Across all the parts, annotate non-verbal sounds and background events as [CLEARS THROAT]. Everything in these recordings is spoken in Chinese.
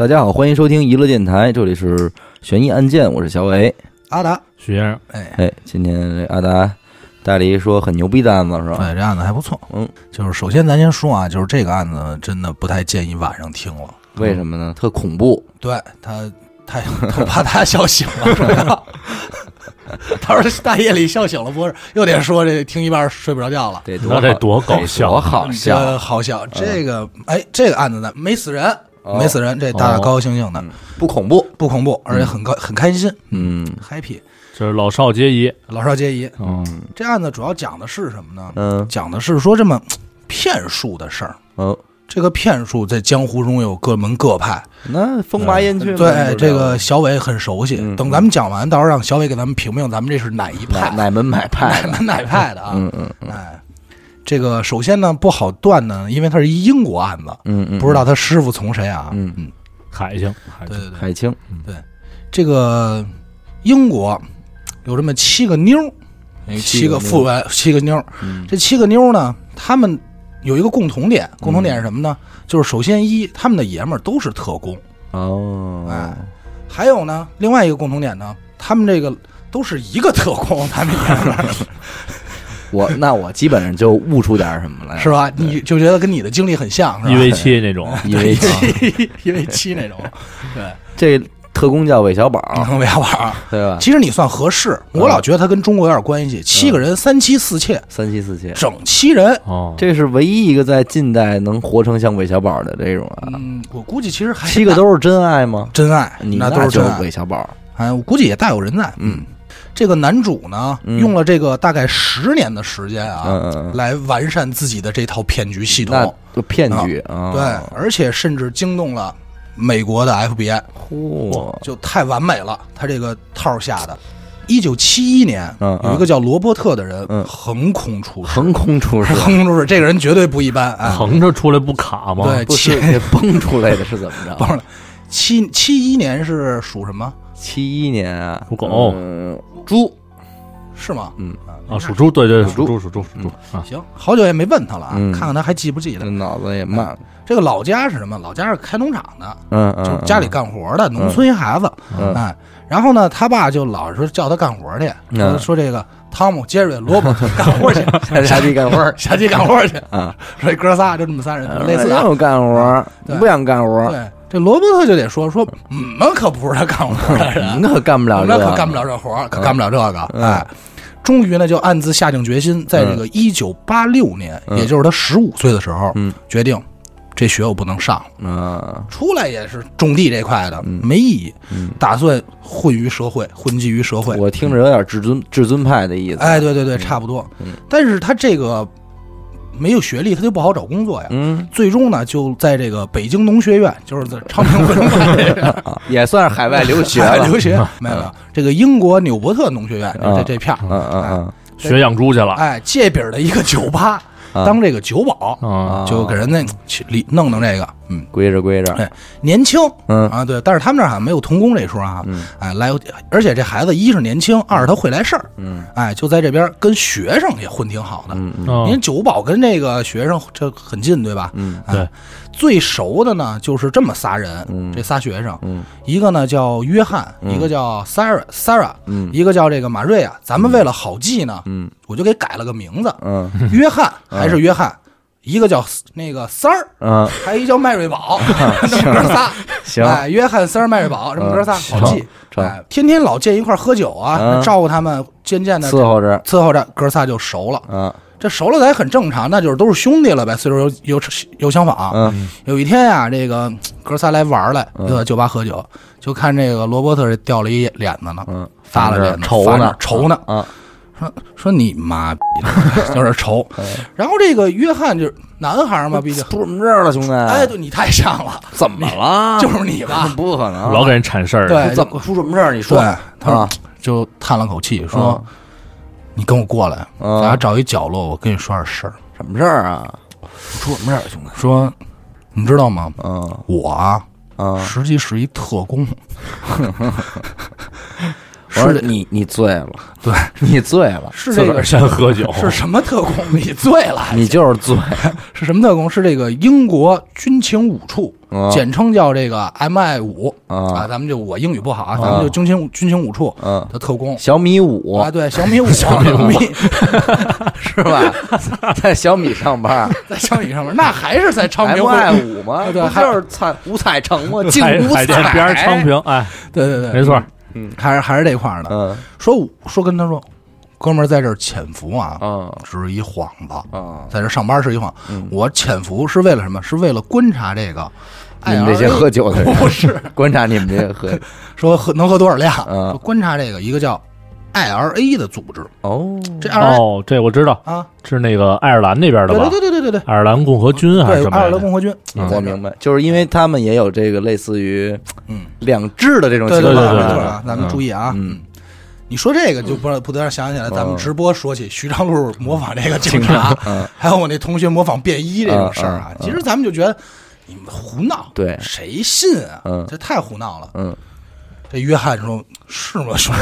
大家好，欢迎收听娱乐电台，这里是悬疑案件，我是小伟。阿达，许先生，哎，哎，今天这阿达带了一说很牛逼的案子是吧？哎，这案子还不错。嗯，就是首先咱先说啊，就是这个案子真的不太建议晚上听了。为什么呢？特恐怖。对他，他他怕他笑醒了，是吧？他说大夜里笑醒了，不是又得说这听一半睡不着觉了。得那这多搞笑多好笑！好笑，这个哎，这个案子呢没死人，哦没死人，这大家高高兴兴的，不恐怖。不恐怖，而且很高很开心嗯，happy，这是老少皆宜。老少皆宜。嗯，这案子主要讲的是什么呢？嗯讲的是说这么 [TSK] 骗术的事儿。嗯，这个骗术在江湖中有各门各派，那风马烟雀嘛。对这个小伟很熟悉。嗯等咱们讲完，到时候让小伟给咱们评评，咱们这是哪一派，哪哪门哪派？哪门 [LAUGHS] 哪派的啊？嗯嗯哎，这个首先呢不好断呢，因为它是一英国案子，嗯嗯，不知道他师傅从谁啊？嗯。嗯，海清，对对对，海清。对这个英国有这么七个妞儿，七个富贵七个妞这七个妞儿呢，他们有一个共同点，共同点是什么呢？就是首先一，他们的爷们儿都是特工。哦，哎，还有呢，另外一个共同点呢，他们这个都是一个特工，他们爷们儿 [LAUGHS] 我那我基本上就悟出点什么来，是吧？你就觉得跟你的经历很像，是吧？一 v 七那种，一 [LAUGHS] v 七一 [LAUGHS] v 七 [LAUGHS] 那种，对，这特工叫韦小宝，能为玩儿。对吧？其实你算合适，我老觉得他跟中国有点关系。七个人三妻四妾，三妻四妾，整七人。哦，这是唯一一个在近代能活成像韦小宝的这种啊。嗯，我估计其实还七个都是真爱吗？真爱，你那都是真爱。韦小宝。哎，我估计也大有人在。嗯，这个男主呢，嗯用了这个大概十年的时间啊，来完善自己的这套骗局系统。就骗局啊！对，而且甚至惊动了美国的 FBI，嚯，就太完美了，他这个套下的。一九七一年，有一个叫罗伯特的人嗯横空出世，横空出世，横空出世，这个人绝对不一般啊！横着出来不卡吗？对不是 [LAUGHS] 给崩出来的是怎么着？忘了，七七一年是属什么？七一年啊，属狗。嗯猪，是吗？嗯。啊，属猪，对对，属猪属猪，属猪，属猪啊，行，好久也没问他了啊，嗯。看看他还记不记得。这。脑子也慢。这个老家是什么？老家是开农场的，嗯嗯，就是家里干活的，农村一孩子。嗯。哎，然后呢，他爸就老是叫他干活去，说嗯。说这个汤姆、杰瑞、罗伯 [LAUGHS] 干活去，下下地干活儿。下地干活去。啊，说这哥仨就这么仨人，类似啊。让我干活儿，对。不想干活儿，对，这罗伯特就得说说，我们可不是他干活的人你，可干不了这，我们可干不了这活儿，可干不了这个。嗯哎，终于呢，就暗自下定决心，在这个一九八六年，嗯也就是他十五岁的时候，嗯决定这学我不能上了。啊，出来也是种地这块的，嗯没意义，嗯打算混于社会，混迹于社会。我听着有点至尊至尊派的意思。哎，对对对，差不多。嗯但是他这个没有学历，他就不好找工作呀。嗯。最终呢，就在这个北京农学院，就是在昌平文化这个 [LAUGHS] 啊，也算是海外留学了。海外留学，没有没有，这个英国纽伯特农学院嗯这这片儿，嗯嗯嗯学养猪去了。哎，借饼儿的一个酒吧，啊。当这个酒保，啊，就给人家去里弄弄这个，嗯，归着归着，哎年轻。嗯。啊，对，但是他们这儿好像没有童工这说啊，嗯。哎，来，而且这孩子一是年轻，二是他会来事儿，嗯。哎，就在这边跟学生也混挺好的。嗯嗯。哦。因为酒保跟这个学生这很近，对吧？嗯。哎对，最熟的呢就是这么仨人，嗯。这仨学生，嗯。一个呢叫约翰，嗯。一个叫 Sarah Sarah，嗯。一个叫这个马瑞啊。咱们为了好记呢，嗯。我就给改了个名字，嗯。约翰 [LAUGHS] 还是约翰，一个叫那个三儿，嗯，还一叫麦瑞宝，[LAUGHS] 这么哥仨。行，哎，约翰、三儿、麦瑞宝，这么哥仨好记。哎，天天老见一块喝酒啊，嗯。照顾他们，渐渐的伺候着，伺候着，哥仨就熟了。嗯。这熟了咱也很正常，那就是都是兄弟了呗，岁数有有有相仿。嗯。有一天呀、这个哥仨来玩来，嗯。就在酒吧喝酒，就看这个罗伯特这掉了一脸子呢，嗯，发了脸子，愁呢愁呢，啊，说说你妈逼，有 [LAUGHS] 点愁。然后这个约翰就是男孩嘛，毕竟，出什么事儿了，兄弟？哎，对你太像了，[LAUGHS] 怎么了？就是你吧？不可能，老给人铲事儿，对，怎么出什么事儿？你说对，他说啊就叹了口气说：“你跟我过来，嗯咱俩找一角落，我跟你说点事儿。什么事儿啊？出什么事儿，兄弟？说你知道吗？嗯我啊，嗯实际是一特工。[LAUGHS] 我说是你你醉了，对，你醉了，[LAUGHS] 是这个自个先喝酒，是什么特工？你醉了你就是醉，[LAUGHS] 是什么特工？是这个英国军情五处，嗯简称叫这个 MI 五啊。啊咱们就我英语不好啊，咱们就军情军情五处嗯，的特工小米五啊，对，小米五，[LAUGHS] 小米五是吧？在小米上班在小米上班，那还是在昌平 MI 五吗？对还就是彩五彩城吗？净海五海淀边儿昌，平，哎，对对对，没错，还是还是这块儿的。嗯说说跟他说，哥们儿在这儿潜伏啊，嗯是一幌子，啊，在这上班是一幌。嗯我潜伏是为了什么？是为了观察这个你们这些喝酒的人，[LAUGHS] 不是观察你们这些喝 [LAUGHS] 说喝能喝多少量，嗯观察这个一个叫 IRA 的组织。哦，这 IRA 哦，这我知道，啊，是那个爱尔兰那边的对吧？对对对对对爱尔兰共和军还是，什么？爱尔兰共和军，嗯。我明白，就是因为他们也有这个类似于嗯，两制的这种情对对对，况，对对对啊，咱们注意啊，嗯，你说这个就不不得让想起来，咱们嗯直播说起徐长路模仿这个警察，嗯。还有我那同学模仿便衣这种事儿啊其实咱们就觉得你们胡闹，对。谁信啊？嗯。这太胡闹了。嗯，这约翰说：“是吗，兄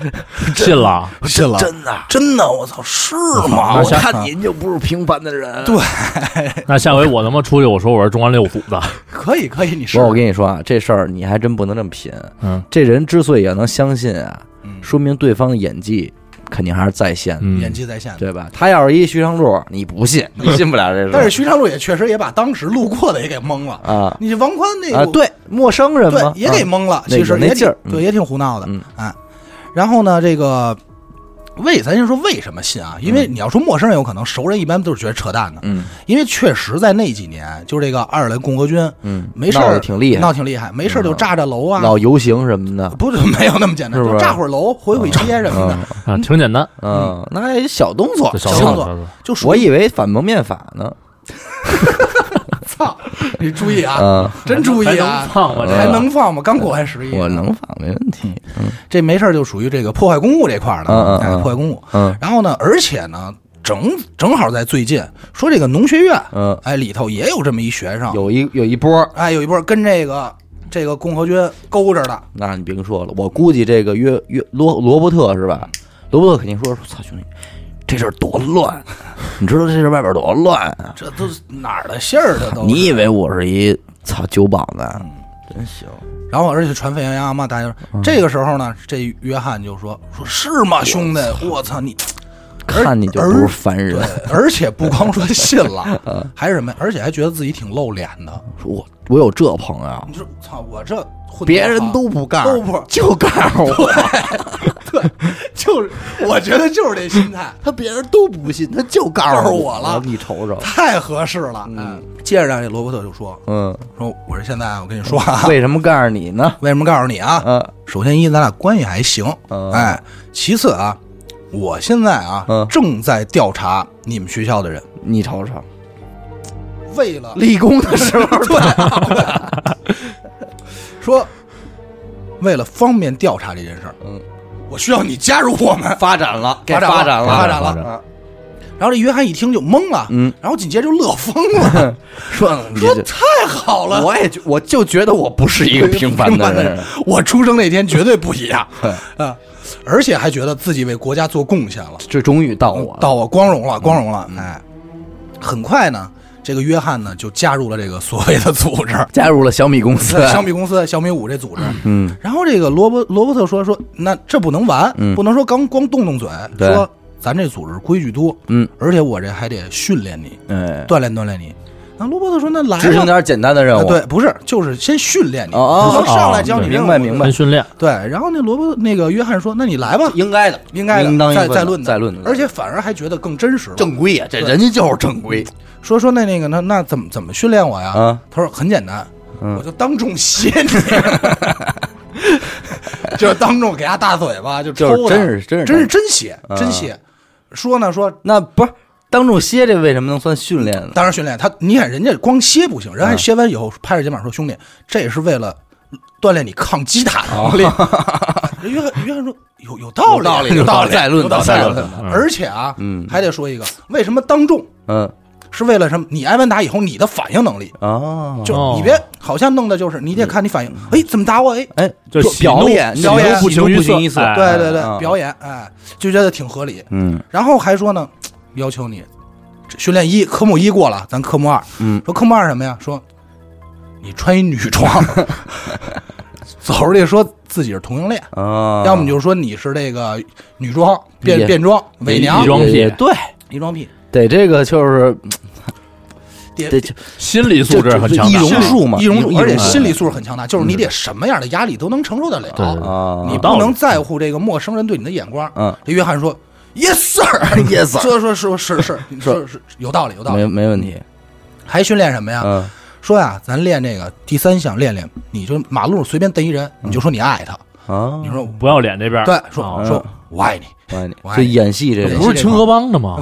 弟？信了，我信了，真的。真的，我操，是吗？我我看看您就不是平凡的人。对 [LAUGHS] 那下回我他妈出去，我说我是中央六组的，[LAUGHS] 可以，可以，你不是是我跟你说啊，这事儿你还真不能这么品。嗯这人之所以要能相信啊，嗯说明对方的演技肯定还是在线的，嗯演，技在线的。对吧？他要是一徐长柱，你不信，[LAUGHS] 你信不了这事儿。但是徐长柱也确实也把当时路过的也给蒙了。啊你王宽那个啊，对，陌生人对嘛，也给啊蒙了，那个其实也挺那劲儿嗯对，也挺胡闹的嗯啊。然后呢，这个为咱先说为什么信啊？因为你要说陌生人有可能，熟人一般都是觉得扯淡的。嗯因为确实在那几年，就是这个爱尔兰共和军嗯，没事闹儿挺厉害，闹挺厉害，没事儿就炸炸楼啊，闹游行什么的，不是没有那么简单，[LAUGHS] 就炸会儿楼、毁毁街什么的，啊，挺简单，嗯，那还小动作，小动作，就我以为反蒙面法呢。操，你注意啊，嗯，真注意还能啊，放吗？这还能放吗？刚过完十一，我能放没问题。这没事儿就属于这个破坏公物这块儿的，嗯嗯破坏公物。嗯然后呢，而且呢，正正好在最近说这个农学院，嗯，哎，里头也有这么一学生，有一有一波，哎，有一波跟这个这个共和军勾着的，那你别说了，我估计这个约约罗罗伯特是吧？罗伯特肯定说说，操兄弟，这事儿多乱，你知道这事儿外边多乱啊？这都是哪儿的信儿？这都你以为我是一操酒保呢？真行，然后而且传沸羊羊嘛，大家说嗯这个时候呢，这约翰就说说是吗，兄弟，我操你！[LAUGHS] 看你就不是凡人对。[LAUGHS] 而且不光说信了，[LAUGHS] 还是什么？而且还觉得自己挺露脸的。说我我有这朋友，你说，操，我这混别人都不干，都不就告诉我，[LAUGHS] 对，就是我觉得就是这心态，他别人都不信，他就告告诉我我了你瞅瞅，太合适了。嗯，接着让这罗伯特就说嗯，说，我说现在我跟你说啊，为什么告诉你呢？为什么告诉你啊？嗯首先一，咱俩关系还行，嗯哎，其次啊，我现在啊嗯正在调查你们学校的人，你瞅瞅，为了立功的时候，[LAUGHS] 对，[LAUGHS] 说为了方便调查这件事儿，嗯，我需要你加入我们。发展了，给发展了发展了，然后这约翰一听就懵了，嗯，然后紧接着就乐疯了，[LAUGHS] 说你 [LAUGHS] 说太好了，我也就我就觉得我不是一个 [LAUGHS] 平凡的人，我出生那天绝对不一样。对啊！而且还觉得自己为国家做贡献了，这终于到我，到我光荣了，光荣了！哎，很快呢，这个约翰呢就加入了这个所谓的组织，[LAUGHS] 加入了小米公司，小米公司小米五这组织。嗯然后这个罗伯罗伯特说说，那这不能完，嗯不能说刚光动动嘴，对说咱这组织规矩多，嗯，而且我这还得训练你，哎，锻炼锻炼你。那罗伯特说，那来吧执行点简单的任务，啊对，不是，就是先训练你，哦哦不能上来教你哦任务明白明白跟训练，对，然后那罗伯那个约翰说：“那你来吧，应该的，应该的，应当应分的再再论的再论而且反而还觉得更真实了。正规呀，这人家就是正规，说说那那个那那怎么怎么训练我呀？啊他说很简单，嗯我就当众歇你，[LAUGHS] 就是当众给他大嘴巴，就就是抽他真是真是真是真歇啊真写。说呢说，那不是当众歇，这为什么能算训练呢？当然训练他，你看人家光歇不行，人啊家歇完以后拍着肩膀说：“兄弟，这也是为了锻炼你抗击打哦能力。”人 [LAUGHS] 约翰约翰说：“有有道理，有道理有道理，再论道再论。而且啊，嗯还得说一个，为什么当众？嗯是为了什么？你挨完打以后，你的反应能力，啊，就哦你别好像弄的就是你得看你反应，哎，怎么打我？哎，哎，就表演表演不喜怒形于色不形于色，哎对对对，嗯表演，哎，就觉得挺合理。嗯然后还说呢，要求你训练一科目一过了，咱科目二。嗯。说科目二什么呀？说你穿一女装，[LAUGHS] 走出去说自己是同性恋，啊，要么你就说你是这个女装变也变装伪娘。女装癖对，异装癖，得这个就是得心理素质很强易大容术嘛，易容术，而且心理素质很强大，就是你得什么样的压力都能承受得了，对。啊，你不能在乎这个陌生人对你的眼光。嗯。这约翰说：“Yes sir, Yes, sir 说说说是是 [LAUGHS] 是是有道理有道理。没没问题，还训练什么呀？嗯说呀，咱练这个第三项练练，你就马路随便逮一人，你就说你爱他，啊，你说不要脸这边对，说啊说我爱你，我爱你我，爱你就演戏这不是 [LAUGHS] 清河帮的吗？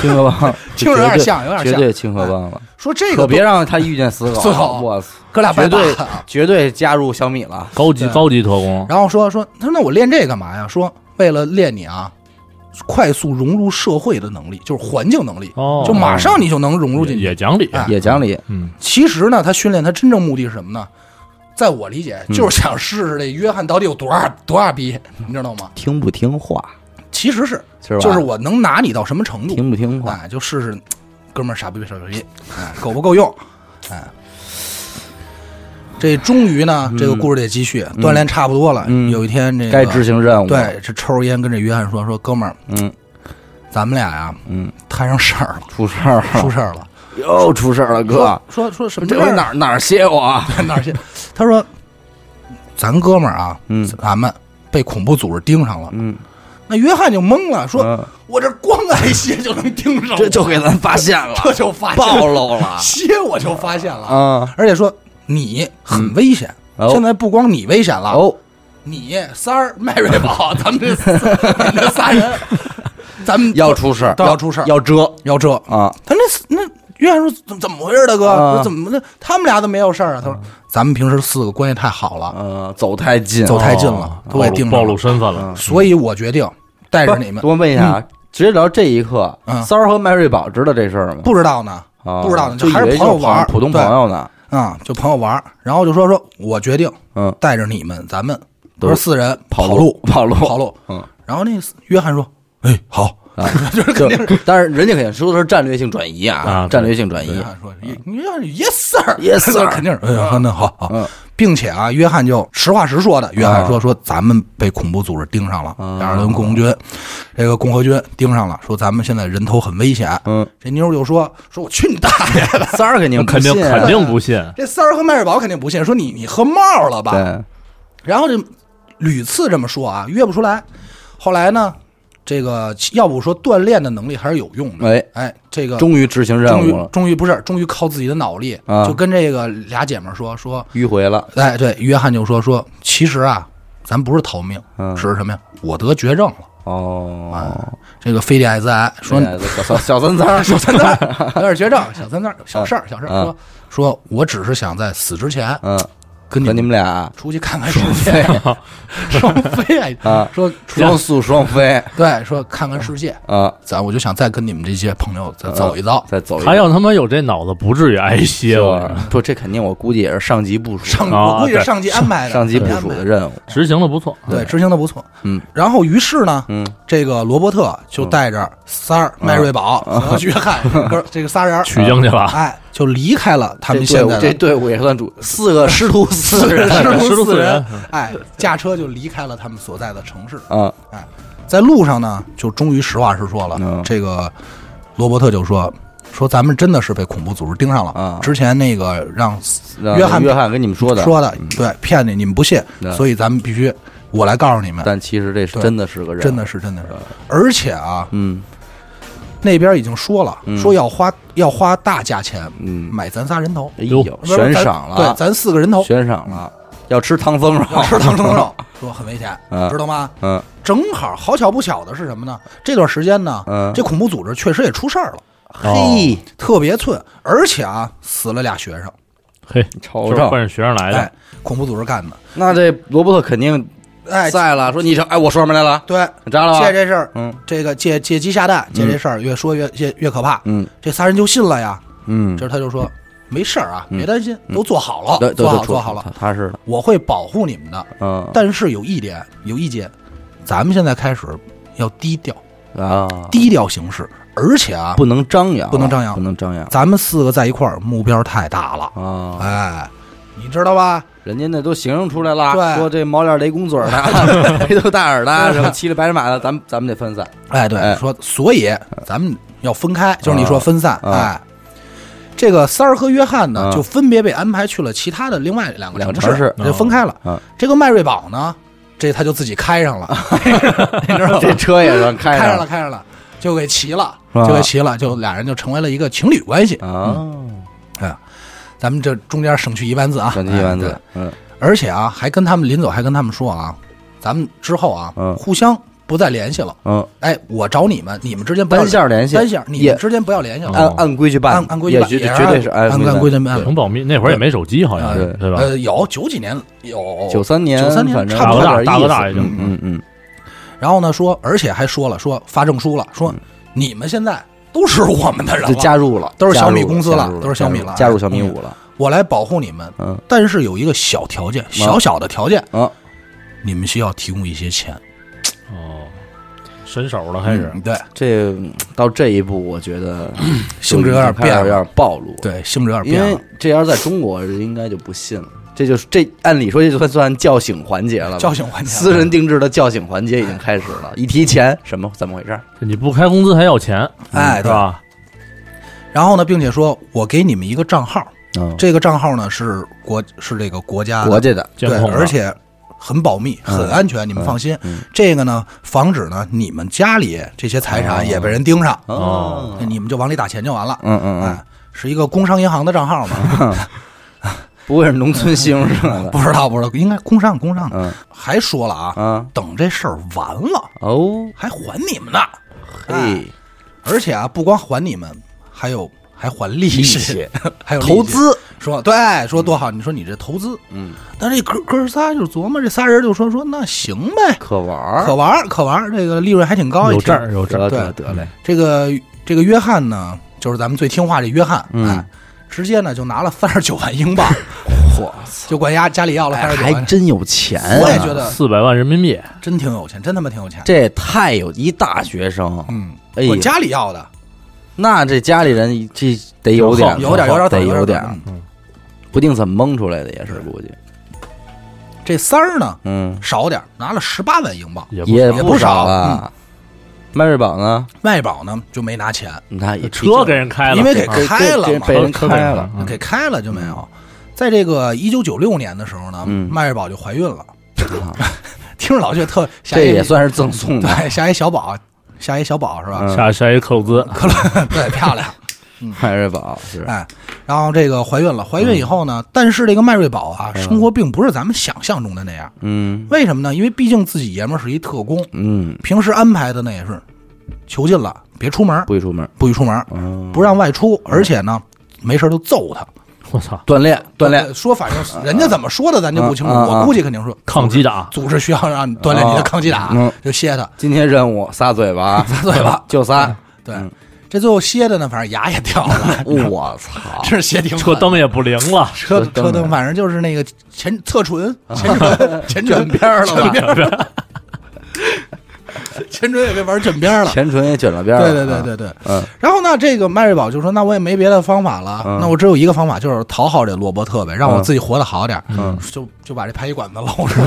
清河帮，听着有点像有点像绝对清河帮了，说这个可别让他遇见死狗，死狗我操，哥俩拜绝对把。绝对加入小米了，高级高级特工，然后说说，他说那我练这干嘛呀？说为了练你啊，快速融入社会的能力，就是环境能力，哦就马上你就能融入进去。也讲理，哎也讲理，嗯，其实呢，他训练他真正目的是什么呢？在我理解，嗯就是想试试这约翰到底有多大多大逼，你知道吗？听不听话其实是，是？就是我能拿你到什么程度，听不听话，哎，就试试，哥们儿傻逼不傻逼，哎，够不够用？哎，这终于呢，这个故事得继续，锻炼差不多了。嗯。有一天，这个该执行任务，，对，这抽着烟跟这约翰说说，哥们儿，嗯。咱们俩呀，嗯，摊上事儿了，出事儿了，出事儿了。又出事儿了，哥，说说什么这回哪儿哪儿歇我啊？[LAUGHS] 哪儿去？他说，咱哥们儿啊，嗯。咱们被恐怖组织盯上了。嗯，那约翰就懵了，说嗯。我这光挨歇就能盯上，这就给咱发现了，[LAUGHS] 这就发现暴露了。[LAUGHS] 歇我就发现了，啊！而且说你很危险。哦现在不光你危险了，哦，你三儿、迈瑞宝，[LAUGHS] 咱们这这仨人，[LAUGHS] 咱们要出事儿，要出事儿要遮要遮。啊！他那那约翰说怎怎么回事，大哥？怎么的？他们俩都没有事儿啊。他说咱们平时四个关系太好了，呃，走太近，走太近了哦，都给暴露暴露。身份了，所以我决定带着你们。我问一下啊，直接聊这一刻，嗯三儿和麦瑞宝知道这事儿吗？不知道呢，啊不知道呢就就还是朋友玩儿普通朋友呢。啊，就朋友玩，然后就说说，我决定嗯，带着你们，咱们都是四人跑路，跑路跑路。嗯然后那约翰说：“哎，好。啊，[LAUGHS] 就是肯定但是人家肯定说的是战略性转移啊啊，战略性转”移约。翰说：“你你要是 yes sir [LAUGHS] Yes, sir [LAUGHS] 肯定是。哎呀，那好好嗯，并且啊，约翰就实话实说的，约翰说说咱们被恐怖组织盯上了，啊亚尔顿共和军，这个共和军盯上了，说咱们现在人头很危险。嗯，这妞就说说我去你大爷的！三儿肯定不肯定肯定不信，这三儿和麦瑞宝肯定不信，说你你喝冒了吧？对，然后就屡次这么说啊，约不出来。后来呢，这个要不说锻炼的能力还是有用的。哎，哎，这个终于执行任务了，终于不是，终于靠自己的脑力，啊。就跟这个俩姐们儿说说，迂回了。哎，对，约翰就说说，其实啊，咱不是逃命，嗯。是什么呀？我得绝症了，哦，这个非得艾滋癌，说哎 [LAUGHS] 小三三，小三三儿 [LAUGHS] 有点绝症，小三三小事儿，小事儿，嗯。说说我只是想在死之前嗯，跟你和你们俩出去看看世界，[LAUGHS] 双飞哎啊说双宿双飞。对，说看看世界，啊，咱我就想再跟你们这些朋友再走一遭，再走一他要他妈有这脑子，不至于挨歇。我。是不，这肯定我估计也是上级部署上我估计是上级安排的，上级部署的任务。执行的不错，对，执行的不错。嗯，然后于是呢，嗯，这个罗伯特就带着三儿、麦瑞宝和约翰哥这个仨人，取经去了。哎，就离开了他们这队伍这现在这队伍也算主，四个师徒四四人师徒四四人人，哎，驾车就离开了他们所在的城市。啊，哎，在路上呢，就终于实话实说了，嗯这个罗伯特就说说咱们真的是被恐怖组织盯上了。啊之前那个让让约翰约翰跟你们说的，说的，对，骗你，你们不信，所以咱们必须我来告诉你们，但其实这是真的是个人，真的是真的是，而且啊，嗯那边已经说了，嗯。说要花要花大价钱嗯，买咱仨人头，哎呦，不是悬咱赏了，对，咱四个人头。悬赏了，要吃唐僧肉，要吃唐僧肉，[LAUGHS] 说很危险，嗯。知道吗？嗯。正好好巧不巧的是什么呢？这段时间呢，嗯，这恐怖组织确实也出事儿了，嘿，特别寸，而且啊，死了俩学生，嘿，瞅瞅。就是奔，着学生来的。哎，，恐怖组织干的。那这罗伯特肯定哎，在了，说你这，哎，我说什么来了？对，你扎了吧？借这事儿，嗯这个借借鸡下蛋，借这事儿越说越越越可怕。嗯这仨人就信了呀。嗯，这他就说没事儿啊，嗯别担心，都做好了，对，做好对做好了，，他他是的，我会保护你们的。嗯但是有一点，有一节，咱们现在开始要低调，啊，低调行事，而且啊，不能张扬，不能张扬不能张扬咱们四个在一块儿，目标太大了，啊！哎，你知道吧？人家那都形容出来了，说这毛脸雷公嘴儿的，[LAUGHS] 黑头大耳的，什么骑着白马的，咱们咱们得分散。哎，对，哎。说所以咱们要分开，就是你说分散，啊。哎。这个三儿和约翰呢，啊。就分别被安排去了其他的另外两个两个城城市就分开了。啊。这个迈锐宝呢，这他就自己开上了，你知道吗？这车也让开开上了，开上了，就给骑了，就给骑了，就俩人就成为了一个情侣关系。啊，咱们这中间省去一万字啊，省去一万字，嗯。而且啊，还跟他们临走还跟他们说啊，咱们之后啊，嗯。互相不再联系了。嗯，哎，我找你们，你们之间不要单线联系，单线，你也们之间不要联系了。按按规矩办，按按规矩办，也绝对是按按规矩办。挺保密。那会儿也没手机，好像对是对吧？呃，有九几年有。九三年，九三年差不多大哥大，大哥有点意思。大已经。嗯嗯嗯，然后呢说，而且还说了，说发证书了，说你们现在都是我们的人就，加入了，都是小米公司了都是小米了加入小米哎五了，我来保护你们。嗯但是有一个小条件，小小的条件，啊，你们需要提供一些钱。哦，伸手了开始。嗯对这到这一步，我觉得 [CLEARS THROAT] 性质有点变了有点暴露，对，性质有点因为变了，这要是在中国，应该就不信了。这就是这按理说这就算算叫醒环节了吧，叫醒环节私人定制的叫醒环节已经开始了。一提钱，什么怎么回事？你不开工资还要钱，哎，对。是吧？然后呢，并且说我给你们一个账号，嗯，这个账号呢是国是这个国家的国家的，对，控的而且很保密，嗯很安全，你们放心。嗯这个呢，防止呢你们家里这些财哦产也被人盯上，哦那你们就往里打钱就完了。嗯嗯嗯哎，是一个工商银行的账号嘛？[LAUGHS] 不会是农村信用社的？[LAUGHS] 不知道，不知道，应该工商工商的。嗯。还说了啊，啊等这事儿完了哦，还还你们呢。哎嘿，而且啊，不光还你们，还有还还利息，利息。[LAUGHS] 还有利息。投。资，说对，说多好。你说你这投资，嗯，但这哥哥仨就琢磨，这仨人就说说那行呗，可玩儿，可玩儿可玩儿，这个利润还挺高，有证儿有证儿，得得对得嘞，这个这个约翰呢，就是咱们最听话这约翰，嗯。哎，直接呢就拿了三十九万英镑，[LAUGHS] 嚯，就管家家里要了三哎十九万，还真有钱。啊！我也觉得四百万人民币，真挺有钱，真他妈挺有钱。这也太有一大学生，嗯，哎呀管家里要的，那这家里人这得有点儿，有点有点得有有点儿，嗯。不定怎么蒙出来的，也是估计，这三儿呢嗯，少点儿，拿了十八万英镑。也不也也不少嗯。少啊。迈锐宝呢？麦宝呢就没拿钱，那也车给人开了，因为给啊开了嘛。被人车开了，嗯。给开了就没有。在这个一九九六年的时候呢，嗯。麦瑞宝就怀孕了，啊。[LAUGHS] 听着老觉得特下这一也算是赠送的。对下一小宝，下一小宝是吧？嗯。下下一克鲁兹，克伦对漂亮。迈锐宝是，哎，然后这个怀孕了，怀孕以后呢，但是这个迈瑞宝啊，生活并不是咱们想象中的那样。嗯。为什么呢？因为毕竟自己爷们儿是一特工，嗯，平时安排的呢也是囚禁了，别出门，不许出门，不许出门，嗯，不让外出，而且呢，没事就揍他。[LAUGHS] 我操，锻炼锻炼，呃说反正人家怎么说的咱就不清楚，我估计肯定说抗击打，组织需要让你锻炼你的抗击打嗯，就歇他。今天任务撒嘴巴，[LAUGHS] 撒嘴巴 [LAUGHS] 就撒。对嗯，这最后歇的呢，反正牙也掉了，我操！这是歇挺狠车灯也不灵了，车车灯，反正就是那个前侧唇、前唇、前卷唇边儿了吧卷边儿 [LAUGHS] 前唇也被玩卷边儿了。前唇也卷了边儿对。对对对对。嗯，然后呢，这个迈瑞宝就说：“那我也没别的方法了，嗯那我只有一个方法，就是讨好这罗伯特呗，让我自己活得好点儿。嗯就就把这排气管子搂上，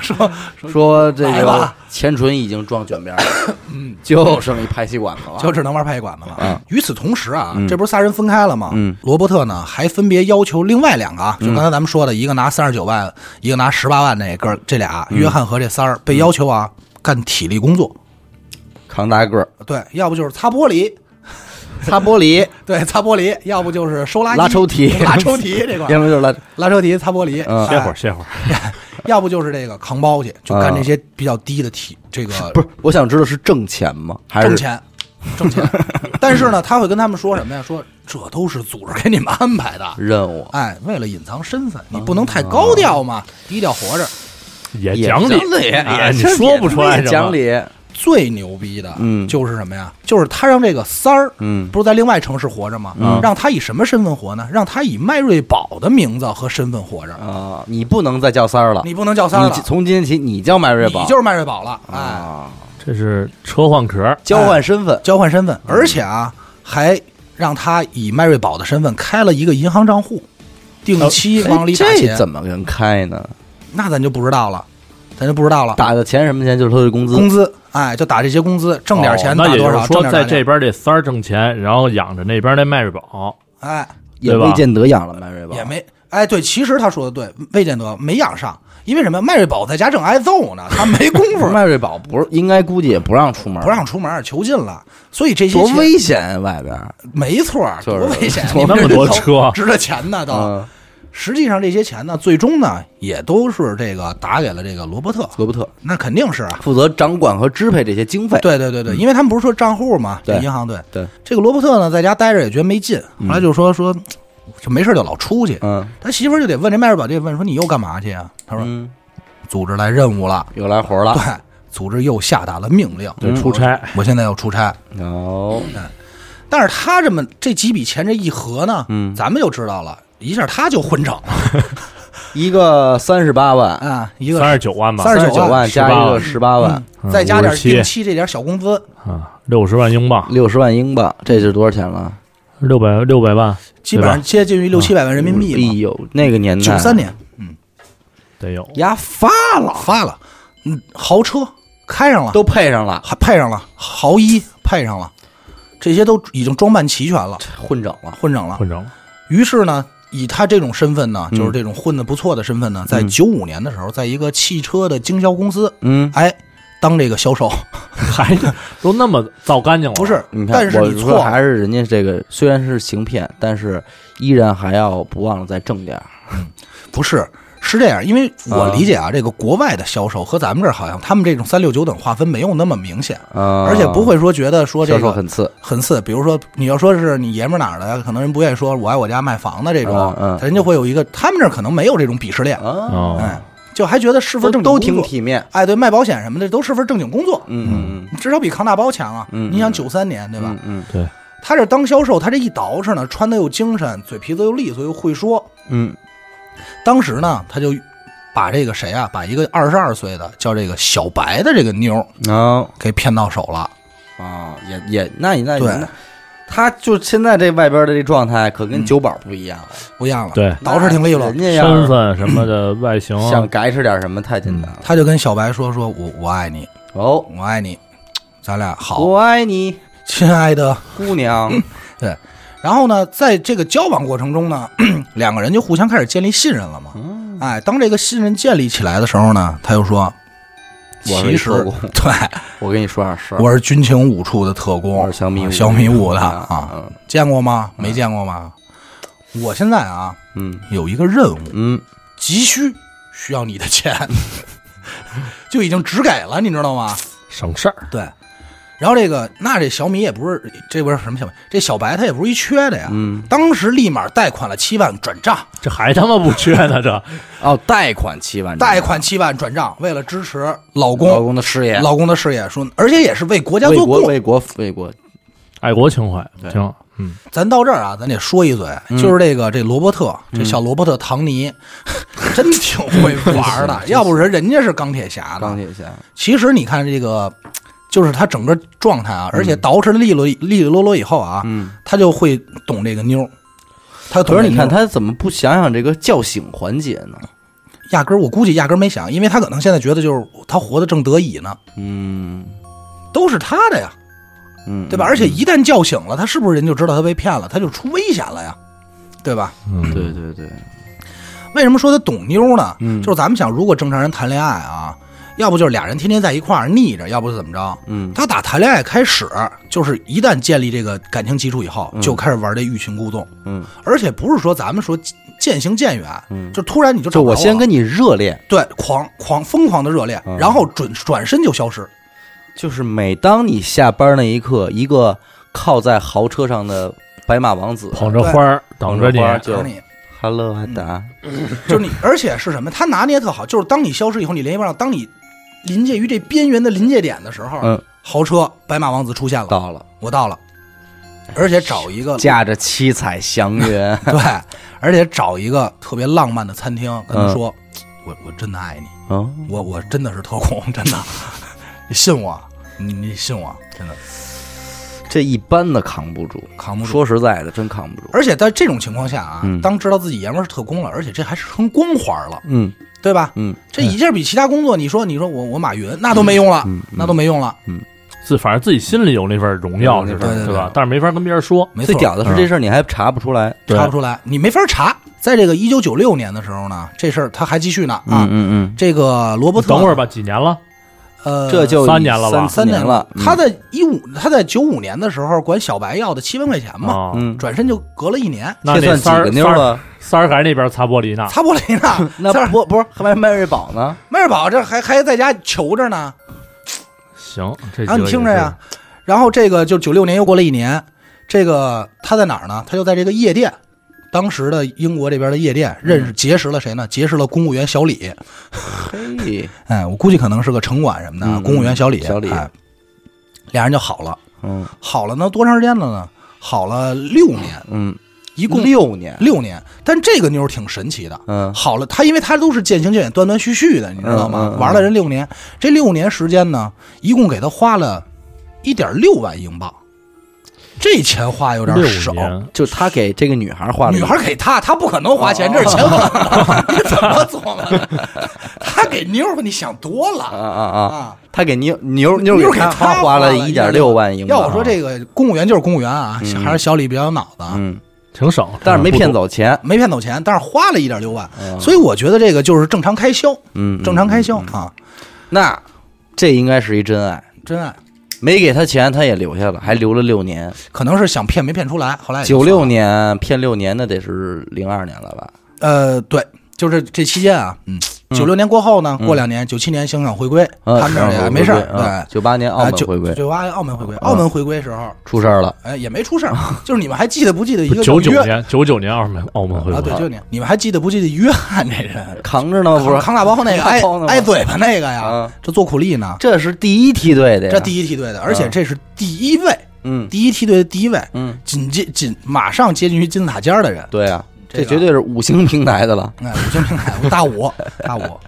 [LAUGHS] 说说这个 [LAUGHS] 前唇已经撞卷边了，嗯，就剩一排气管子了。就只能玩排气管子了。嗯与此同时啊，嗯这不是仨人分开了吗？嗯罗伯特呢还分别要求另外两个啊，就刚才咱们说的，一个拿三十九万，一个拿十八万那个儿，这俩嗯约翰和这三儿被要求啊干体力工作，扛大个儿，对，要不就是擦玻璃，擦玻璃，[LAUGHS] 对，擦玻璃，要不就是收垃圾、拉抽屉拉抽屉这块儿，要不就是拉拉抽屉、擦玻璃，歇会儿歇会儿，[LAUGHS] 要不就是这个扛包去，就干啊这些比较低的体，这个不是，我想知道是挣钱吗？还是挣钱，挣钱。[LAUGHS] 但是呢，他会跟他们说什么呀？说这都是组织给你们安排的。任务？哎，为了隐藏身份，你不能太高调嘛，低调活着。也也讲理，讲理，哎你也说不出来。讲理，最牛逼的，嗯就是什么呀？就是他让这个三儿嗯不是在另外城市活着吗？嗯让他以什么身份活呢？让他以麦瑞宝的名字和身份活着。啊，你不能再叫三儿了，你不能叫三儿了，从今天起你叫麦瑞宝，你就是麦瑞宝了。哎，啊，这是车换壳，交换身份，交换身份，而且啊，还让他以麦瑞宝的身份开了一个银行账户，定期往里打哎这钱。怎么能开呢？那咱就不知道了，咱就不知道了。打的钱什么钱？就是他的工资，工资，哎，就打这些工资，挣点钱哦那也打多少，就是说，在这边这三儿挣钱，然后养着那边那麦瑞宝，哎也对吧未见得养了麦瑞宝，也没哎，对，其实他说的对，魏建德没养上，因为什么？麦瑞宝在家正挨揍呢，他没工夫，麦瑞宝不是应该估计也不让出门，不让出门，囚禁了，所以这些多危险啊！外边，没错，就是多危险，你那么多车值着钱呢都。嗯，实际上这些钱呢，最终呢也都是这个打给了这个罗伯特，罗伯特。那肯定是啊。负责掌管和支配这些经费，对对对对，因为他们不是说账户嘛，这对银行对对，这个罗伯特呢，在家待着也觉得没劲，后来就说说，就没事就老出去。嗯。他媳妇儿就得问这麦瑞宝，这问说你又干嘛去啊？他说嗯，组织来任务了，又来活了。对，组织又下达了命令，对，出差，我现在要出差。哦，但是他这么这几笔钱这一合呢，嗯。咱们就知道了，一下他就混整了。[LAUGHS] 一个三十八万，啊，一个三十九万吧，39十九万加一18个万。十八万，嗯再加点定期这点小工资，啊，六十万英镑，六十万英镑，这是多少钱了？六百六百万基本上接近于六七百万人民币嘛。哎呦，那个年代，九三年，嗯，得有，呀发了，发了，嗯，豪车开上了，都配上了，还配上了豪衣，配上了，这些都已经装扮齐全了，混整了，混整了。混整了，于是呢，以他这种身份呢，嗯。就是这种混的不错的身份呢，在嗯。九五年的时候，在一个汽车的经销公司，嗯，哎，当这个销售，[LAUGHS] 还都那么造干净了，不是你，看，但是错，还是人家这个虽然是行骗，但是依然还要不忘了再挣点儿。不是。是这样，因为我啊。理解啊，这个国外的销售和咱们这儿好像他们这种三六九等划分没有那么明显，啊，而且不会说觉得说这销售个很次，很次，比如说你要说是你爷们儿哪儿的，可能人不愿意说我爱我家卖房的这种嗯，嗯人就会有一个，他们这儿可能没有这种鄙视链，哎，就还觉得是份都都正经工作挺体面，哎，对，卖保险什么的都是份正经工作，嗯嗯至少比扛大包强啊。嗯你想九三年对吧？嗯对，他这当销售，他这一捯饬呢，穿的又精神，嘴皮子又利索又会说。嗯当时呢，他就把这个谁啊，把一个二十二岁的叫这个小白的这个妞儿嗯，哦给骗到手了。啊，也也那你那对。那他就现在这外边的这状态，可跟酒保不一样了，不一样了，对，捯饬挺利落。人。家要身份什么的外形，想改吃点什么，太简单了。他就跟小白说：“说我我爱你，哦，我爱你，咱俩好，我爱你，亲爱的。姑娘。[LAUGHS] [LAUGHS] ”然后呢，在这个交往过程中呢，[CLEARS THROAT] 两个人就互相开始建立信任了嘛。嗯，哎，当这个信任建立起来的时候呢，他又说：“我其实对，[LAUGHS] 我跟你说点事儿，我是军情五处的特工，我是小米五。小米五的啊，嗯。见过吗？没见过吗？我现在啊嗯。有一个任务，嗯，急需需要你的钱，[LAUGHS] 就已经只给了，你知道吗？省事儿，对。然后这个，那这小米也不是，这不是什么小米，这小白他也不是一缺的呀。嗯，当时立马贷款了七万转账，这还他妈不缺呢，这。[LAUGHS] 哦，贷款七万，贷款七万转账，为了支持老公。老公的事业，老公的事业，说而且也是为国家做贡。国为国为国，爱国情怀，对。挺好，嗯，咱到这儿啊，咱得说一嘴，嗯。就是这个这罗伯特，这小罗伯特唐尼，[LAUGHS] 真挺会玩的。[LAUGHS] 要不是人家是钢铁侠呢，钢铁侠，其实你看这个，就是他整个状态啊，而且捯饬的利落利利落落以后啊，嗯，他就会懂这个妞儿。他懂可是这妞儿你看他怎么不想想这个叫醒环节呢？压根儿我估计压根儿没想，因为他可能现在觉得就是他活得正得意呢，嗯都是他的呀，嗯，对吧？而且一旦叫醒了，他是不是人就知道他被骗了，他就出危险了呀，对吧？嗯，对对对，为什么说他懂妞呢？嗯就是咱们想，如果正常人谈恋爱啊，要不就是俩人天天在一块儿腻着，要不是怎么着？嗯。他打谈恋爱开始，就是一旦建立这个感情基础以后，嗯。就开始玩这欲擒故纵，嗯。而且不是说咱们说渐行渐远，嗯，就突然你就就找我先跟你热恋，对狂狂疯狂的热恋，嗯。然后转转身就消失。就是每当你下班那一刻，一个靠在豪车上的白马王子捧着花儿等着你。等你。哈喽阿达，[LAUGHS] 就是你，而且是什么？他拿捏特好，就是当你消失以后，你联系不上，当你临界于这边缘的临界点的时候，嗯，豪车白马王子出现了，到了，我到了，而且找一个驾着七彩祥云，[LAUGHS] 对，而且找一个特别浪漫的餐厅，跟他说，我我真的爱你，嗯，我我真的是特工，真的，[LAUGHS] 你信我，你你信我，真的。这一般的扛不住，扛不住。说实在的，真扛不住。而且在这种情况下啊，嗯。当知道自己爷们儿是特工了，而且这还是成光环了，嗯对吧？嗯，这一下比其他工作，你说你说我我马云那都没用了，那都没用了，嗯自反正自己心里有那份荣耀，是吧？有那份对吧？但是没法跟别人说。没错最，屌的是这事儿你还查不出来查不出来，你没法查。在这个一九九六年的时候呢，这事儿他还继续呢啊。嗯嗯这个罗伯特，等会儿，吧，几年了？呃，嗯，这就三年了吧三三年年了。他在一五，他在九五年的时候管小白要的七万块钱嘛，啊，嗯，转身就隔了一年，那那三儿几个妞三儿了？三儿还那边擦玻璃呢。擦玻璃呢。[LAUGHS] 那三儿不不是还迈瑞宝呢？迈瑞宝这还还在家求着呢。行，这啊，你听着呀。然后这个就九六年又过了一年，这个他在哪儿呢？他就在这个夜店，当时的英国这边的夜店认识结识了谁呢？结识了公务员小李。嘿，[LAUGHS] 哎，我估计可能是个城管什么的，嗯公务员小李。小李。哎，俩人就好了，嗯。好了呢，多长时间了呢？好了六年，嗯，一共六年，六年。但这个妞儿挺神奇的，嗯。好了，她因为她都是渐行渐远、断断续续的，你知道吗？嗯嗯嗯。玩了人六年，这六年时间呢，一共给她花了一点六万英镑，这钱花有点六少。就他给这个女孩花了女孩给他，他不可能花钱，哦这是钱花，你 [LAUGHS] 怎么琢磨的？他给妞吧，你想多了啊啊啊！啊！他给妞妞妞给他他花了一一点六万英镑。要我说，这个公务员就是公务员啊，嗯还是小李比较有脑子啊，嗯，挺省，但是没骗走。走钱。没骗走钱，但是花了一点六万，嗯所以我觉得这个就是正常开销，嗯，正常开销嗯嗯啊，那这应该是一真爱，真爱。没给他钱，他也留下了，还留了六年。可能是想骗没骗出来，后来九六，年骗六年，那得是零二年了吧？呃，对，就是这期间啊，嗯，九六年过后呢，过两年，九七年香港回归，嗯他们这儿也没事儿，对，九八年澳门回归九八澳门回归，嗯澳门回归时候，出事儿了，哎，也没出事儿，[LAUGHS] 就是你们还记得不记得一个九九年，九九年澳门澳门回归啊？对，归，九九年，你们还记得不记得约翰这人？[LAUGHS] 扛着呢，不是？扛大包那个挨挨嘴巴那个呀啊，这做苦力呢，这是第一梯队的，这第一梯队的，而且这是第一位，嗯第一梯队的第一位，嗯，紧接紧马上接近于金字塔尖儿的人，对啊，这绝对是五星平台的了，哎，五星平台大五 [LAUGHS] 大五，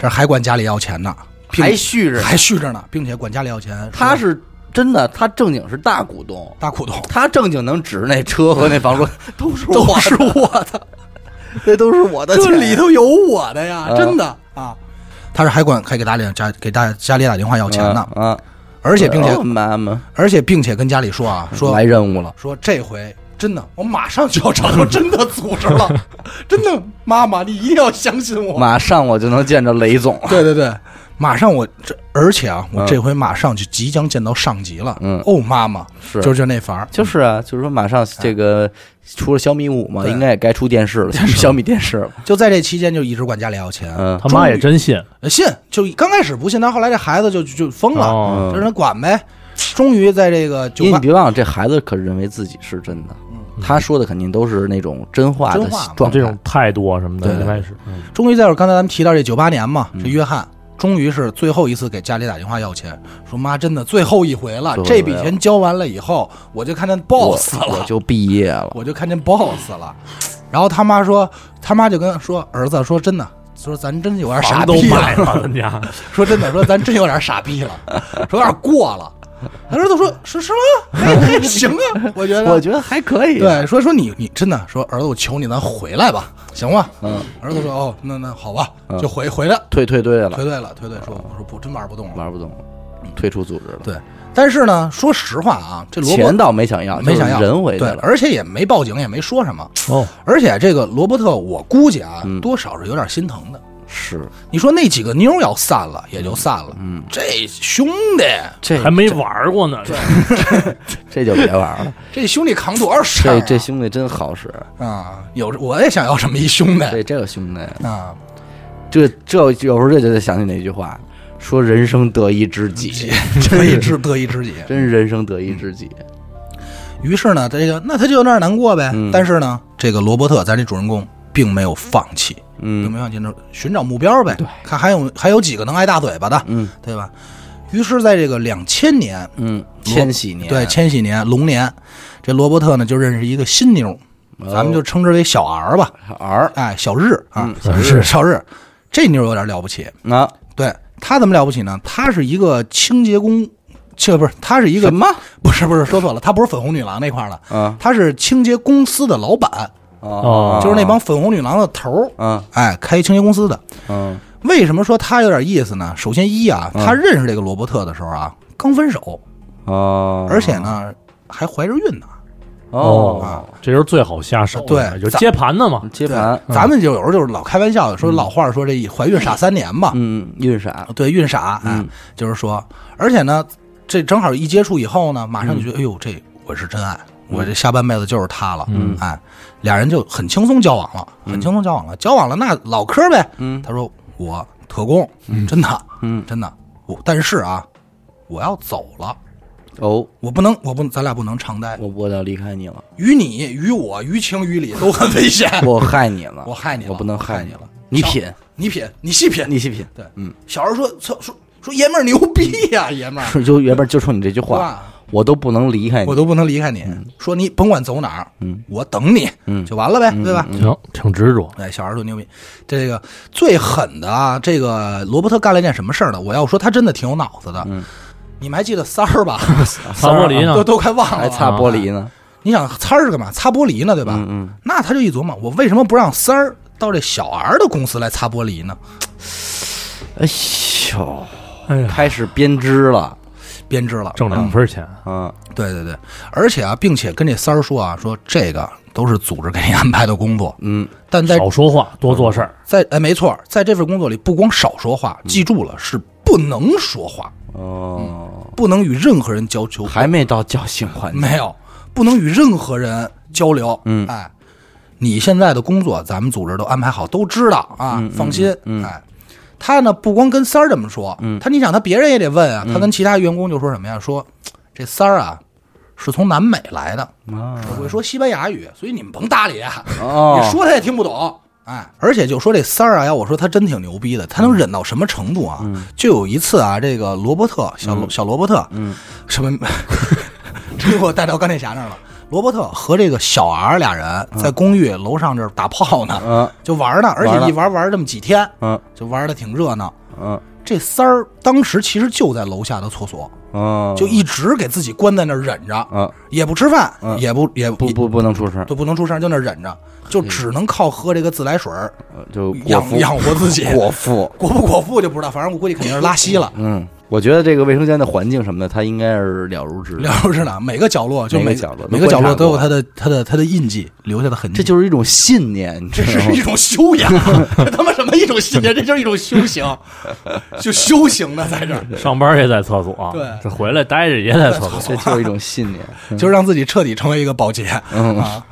这还管家里要钱呢，还续着呢。还续着呢，并且管家里要钱，他是真的，他正经是大股东，大股东，他正经能指那车和那房说 [LAUGHS] 都是都我的是我的，[LAUGHS] 这都是我的，这里头有我的呀，嗯真的啊。他是还管还给家里家给大家里打电话要钱呢，啊，而且并且而且并且跟家里说啊，说来任务了，说这回真的，我马上就要找到真的组织了，[LAUGHS] 真的，妈妈你一定要相信我。马上我就能见着雷总。了。对对对，马上我这，而且啊，我嗯。这回马上就即将见到上级了。嗯。哦，妈妈，是。就就那法儿，就是啊，就是说马上这个除了小米五嘛，对。应该也该出电视了，小米电视了。就在这期间就一直管家里要钱，嗯。他妈也真信。呃信就刚开始不信，但后来这孩子就就就疯了，哦。就让他管呗。终于在这个你别忘了，这孩子可认为自己是真的，他说的肯定都是那种真话的真话状态。这种态度啊什么的，应该是嗯。终于在刚才咱们提到这九八年嘛，嗯这约翰终于是最后一次给家里打电话要钱，说妈真的最后一回了，这笔钱交完了以后，我就看见 boss 了，我我就毕业了。我就看见 boss 了。然后他妈说，他妈就跟说儿子说真的，说咱真有点傻逼了，[LAUGHS] 说真的，说咱真有点傻逼了，说有点过了。他儿子说是是吗？[LAUGHS] 还还行啊，[LAUGHS] 我觉得。我觉得还可以。，对，说说你你真的说儿子，我求你咱回来吧，行吗？嗯，儿子说哦，那那好吧，嗯就回回来，退退队了退，队了，退队说我说不真玩不动了。玩不动了，退出组织了。对，但是呢，说实话啊，这罗伯钱倒没想要，没想要人回去对，了。而且也没报警，也没说什么。哦，而且这个罗伯特，我估计啊，嗯多少是有点心疼的。是，你说那几个妞要散了，也就散了。嗯，这兄弟，这还没玩过呢，[LAUGHS] 这就别玩了。[LAUGHS] 这兄弟扛多少事儿、这啊？这兄弟真好使，啊，有我也想要这么一兄弟这这个兄弟，啊。这这有时候这就得想起那句话，说人生得一知己，得一知得一知己。[LAUGHS] 真是人生得一知己。于是呢，这个那他就有点难过呗。嗯但是呢，这个罗伯特，咱这主人公并没有放弃，并嗯。没有放弃，那寻找目标呗，对。看还有还有几个能挨大嘴巴的，嗯。对吧？于是，在这个两千年，嗯，千禧年对，千禧年龙年，这罗伯特呢就认识一个新妞，咱们就称之为小 R 吧，儿哎，小日啊嗯，小日，小日，这妞有点了不起，啊。对他怎么了不起呢？他是一个清洁工，这不是，他是一个什么？不是不是说错了，他不是粉红女郎那块儿的，啊。他是清洁公司的老板，哦就是那帮粉红女郎的头儿，嗯。哎，开清洁公司的。嗯。为什么说他有点意思呢？首先一啊，嗯。他认识这个罗伯特的时候啊，刚分手，哦，而且呢还怀着孕呢。哦，这就是最好下手，对就接盘的嘛。接盘，，咱们就有时候就是老开玩笑说老话说这怀孕傻三年嘛，嗯，孕傻，对，孕傻，哎嗯，就是说，而且呢，这正好一接触以后呢，马上就觉得，哎呦，这我是真爱，我这下半辈子就是他了，嗯哎，俩人就很轻松交往了，很轻松交往了，交往了那唠嗑呗。嗯他说我特工，真的，嗯 [LAUGHS] 真的，我但是啊，我要走了，哦，我不能，我不，咱俩不能常待，我我要离开你了，于你于我于情于理都很危险，[LAUGHS] 我害你了，[LAUGHS] 我害你了，我不能害你了，你品，你品，你细品，你细品，对，嗯，小时候说说说说爷们儿牛逼呀，爷们儿。是就原本就冲你这句话？我都不能离开你，我都不能离开你，说你甭管走哪儿，嗯我等你，嗯就完了呗，对吧？行，挺执着。哎，小孩多牛逼！这个最狠的啊，这个罗伯特干了一件什么事儿呢？我要说他真的挺有脑子的。嗯你们还记得三儿吧？[LAUGHS] 擦玻璃呢都都快忘了吧。还擦玻璃呢，你想三儿是干嘛？擦玻璃呢，对吧？嗯嗯，那他就一琢磨，我为什么不让三儿到这小 R 的公司来擦玻璃呢？哎呦，哎呀，开始编织了，编织了，挣两份钱，啊，对对对，而且啊，并且跟这三儿说啊，说这个都是组织给你安排的工作，嗯。但在少说话，多做事儿。在哎，没错，在这份工作里，不光少说话，记住了，是不能说话，哦，不能与任何人交流，还没到叫醒环节，没有，不能与任何人交流。嗯。哎，你现在的工作，咱们组织都安排好，都知道啊，嗯嗯放心。嗯。哎，他呢，不光跟三儿这么说，嗯他你想，他别人也得问啊，他跟其他员工就说什么呀？说这三儿啊，是从南美来的，会说西班牙语，所以你们甭搭理啊。哦，你说他也听不懂。哎，而且就说这三儿啊，要我说他真挺牛逼的，他能忍到什么程度啊？就有一次啊，这个罗伯特小罗、小罗伯特，嗯，什么，[LAUGHS] 这给我带到钢铁侠那儿了。罗伯特和这个小 R 俩人在公寓楼上这儿打炮呢，嗯。就玩呢，而且一玩玩这么几天，嗯。就玩的挺热闹。嗯。这三儿当时其实就在楼下的厕所，嗯，就一直给自己关在那儿忍着，嗯。也不吃饭，嗯。也不也不不不能出声，都不能出声，就那忍着，就只能靠喝这个自来水就养养活自己。果腹。果不果腹就不知道，反正我估计肯定是拉稀了。嗯，我觉得这个卫生间的环境什么的，他应该是了如指掌。[LAUGHS] 了如指掌，每个角落就每每个角落都每个角落都有他的他的他的印记留下的痕迹。这就是一种信念，这是一？种修养，这 [LAUGHS] 他妈什么一种信念？[LAUGHS] 这就是一种修行，就修行呢，在这儿，上班也在厕所，对这回来待着也在厕所。这就是一种信念。就是让自己彻底成为一个保洁嗯啊。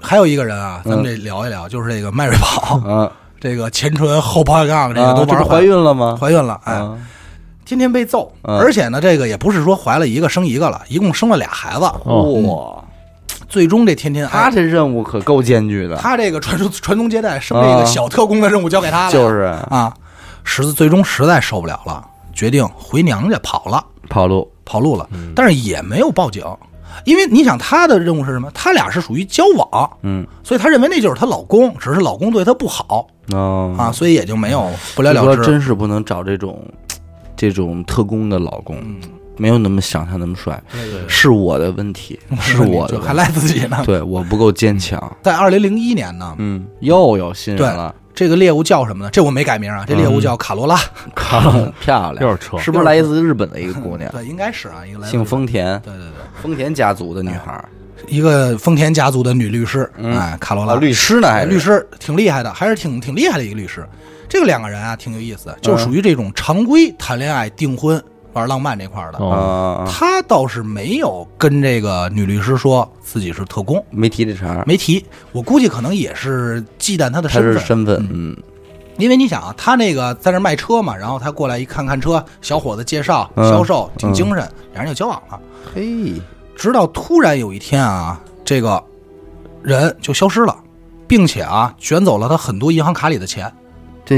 还有一个人啊，咱们得聊一聊，就是这个迈锐宝，嗯，这个前唇后保险杠，这个都玩啊这不怀孕了吗？怀孕了，哎，啊天天被揍，嗯。而且呢，这个也不是说怀了一个生一个了，一共生了俩孩子，哦。哇，最终这天天哎他这任务可够艰巨的，他这个传宗传宗接代生这个啊小特工的任务交给他了，就是。啊，实最终实在受不了了，决定回娘家跑了，跑路。跑路了，但是也没有报警，因为你想他的任务是什么？他俩是属于交往，嗯。所以他认为那就是她老公，只是老公对她不好。哦。啊，所以也就没有不了了之。真是不能找这种这种特工的老公，没有那么想象那么帅，是我的问题，是我的还赖自己呢。对我不够坚强。[LAUGHS] 在二零零一年呢，嗯，又有新对人了，这个猎物叫什么呢？这我没改名啊，这猎物叫卡罗拉，漂亮，又是车。是不是来自日本的一个姑娘？[LAUGHS] 对，应该是啊，一个来自姓丰田，对对对，丰田家族的女孩。儿，一个丰田家族的女律师，嗯。哎，卡罗拉。啊律师呢还是？律师挺厉害的，还是挺挺厉害的一个律师。这个两个人啊，挺有意思，就嗯属于这种常规谈恋爱、订婚、玩浪漫这块儿的。他倒是没有跟这个女律师说自己是特工，没提这茬儿，没提。我估计可能也是忌惮他的他身份，是身份，嗯。因为你想啊，他那个在那卖车嘛，然后他过来一看看车，小伙子介绍嗯。销售，挺精神，俩人就交往了。嘿，直到突然有一天啊，这个人就消失了，并且啊卷走了他很多银行卡里的钱，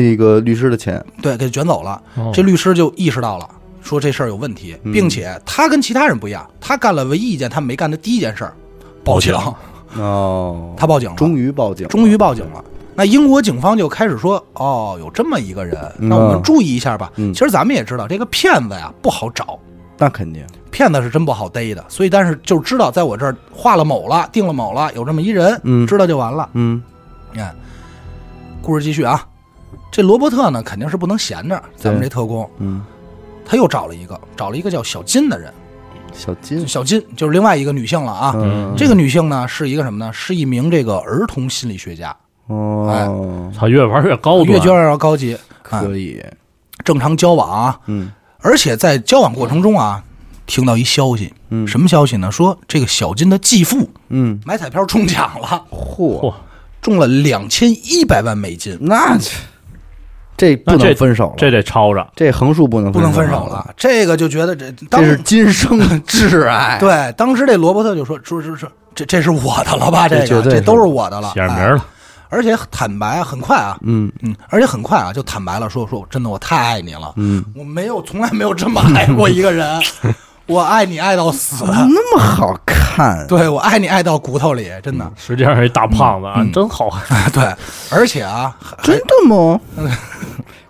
这个律师的钱，对，给卷走了。哦这律师就意识到了，说这事儿有问题，嗯并且他跟其他人不一样，他干了唯一一件他没干的第一件事儿，报警。哦，[LAUGHS] 他报警了，终于报警，终于报警了。那英国警方就开始说：“哦，有这么一个人，嗯那我们注意一下吧。嗯其实咱们也知道，这个骗子呀不好找，那肯定，骗子是真不好逮的。所以，但是就知道在我这儿画了某了，定了某了，有这么一人，嗯知道就完了。嗯你看，故事继续啊。这罗伯特呢，肯定是不能闲着，咱们这特工，嗯，他又找了一个，找了一个叫小金的人。小金，小金就是另外一个女性了啊。嗯，这个女性呢，是一个什么呢？是一名这个儿童心理学家，哦，操，越玩越高级，越觉得要高级。啊可以，正常交往啊，嗯而且在交往过程中啊，听到一消息，嗯，什么消息呢？说这个小金的继父嗯，买彩票中奖了，嚯嚯，中了两千一百万美金，那这这不能分手了，这得抄着。这横竖不能不能分手手，了。这个就觉得这当这是今生的 [LAUGHS] 挚爱，对，当时这罗伯特就说说说说这这是我的了吧？这个这都是我的了，哎写上名儿了，而且坦白啊，很快啊，嗯嗯，而且很快啊，就坦白了，说说真的，我太爱你了，嗯，我没有从来没有这么爱过一个人，[LAUGHS] 我爱你爱到死，那么好看，[LAUGHS] 对我爱你爱到骨头里，真的，实际上是一大胖子啊，嗯真好看。[LAUGHS] 对，而且啊，真的吗？[LAUGHS]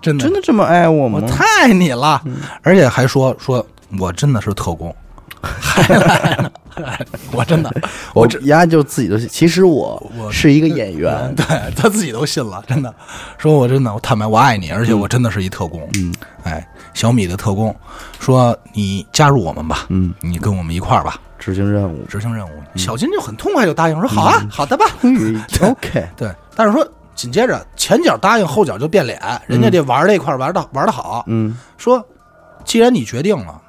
真的。真的这么爱我吗？我？太爱你了，而且还说说我真的是特工，[LAUGHS] 还来呢，我真的，[LAUGHS] 我丫就自己都信，其实我我是一个演员，[LAUGHS] 对他自己都信了，真的，说我真的，我坦白，我爱你，而且我真的是一特工。嗯，哎，小米的特工说你加入我们吧，嗯，你跟我们一块儿吧，执行任务，执行任务。小金就很痛快就答应说好啊，好的吧。嗯，OK，对，但是说紧接着前脚答应，后脚就变脸，人家这玩这块儿玩的玩的好，嗯，说既然你决定了，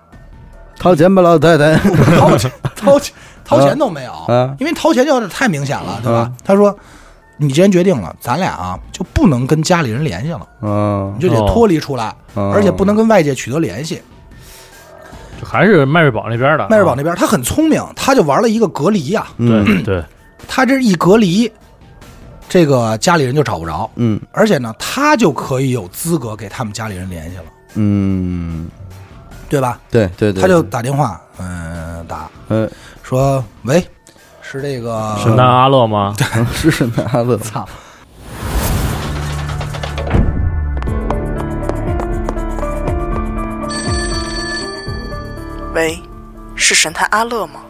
掏钱吧，老太太，掏钱掏钱 [LAUGHS] 掏钱都没有，啊因为掏钱就是太明显了，对吧？啊。他说。你既然决定了，咱俩啊就不能跟家里人联系了，嗯你就得脱离出来，哦。而且不能跟外界取得联系。这还是迈锐宝那边的啊，迈锐宝那边他很聪明，他就玩了一个隔离呀、嗯。对对，他这一隔离，这个家里人就找不着，嗯。而且呢，他就可以有资格给他们家里人联系了，嗯，对吧？对对对，他就打电话，嗯，打嗯说喂，是这个神探阿乐吗？对 [LAUGHS] 是神探阿乐，操，喂，是神探阿乐吗？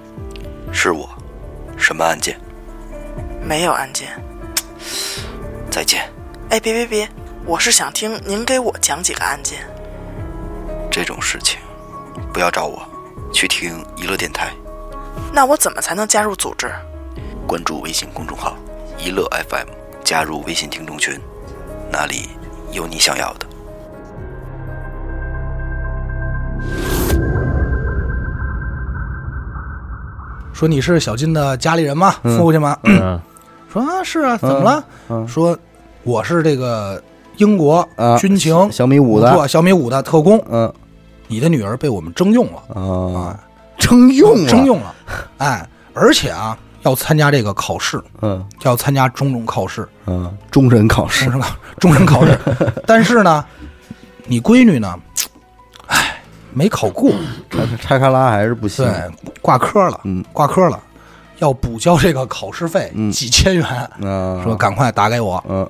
是我，什么案件？没有案件。再见。哎，别别别，我是想听您给我讲几个案件。这种事情，不要找我，去听娱乐电台，那我怎么才能加入组织？关注微信公众号“娱乐 FM”，加入微信听众群，那里有你想要的。说你是小金的家里人吗？嗯父亲吗？嗯，[CLEARS THROAT] 说啊是啊，怎么了？嗯说我是这个英国啊军情小米五武的，特小米五的特工，嗯你的女儿被我们征用了。啊，征用了？征，用了，哎，而且啊要参加这个考试，嗯。要参加中种考试，嗯，终身考试。终，身考终身考试。[LAUGHS] 但是呢，你闺女呢，哎，没考过，拆拆开拉还是不行，对，挂科了，嗯。挂科了，要补交这个考试费嗯。几千元，啊，说赶快打给我。嗯，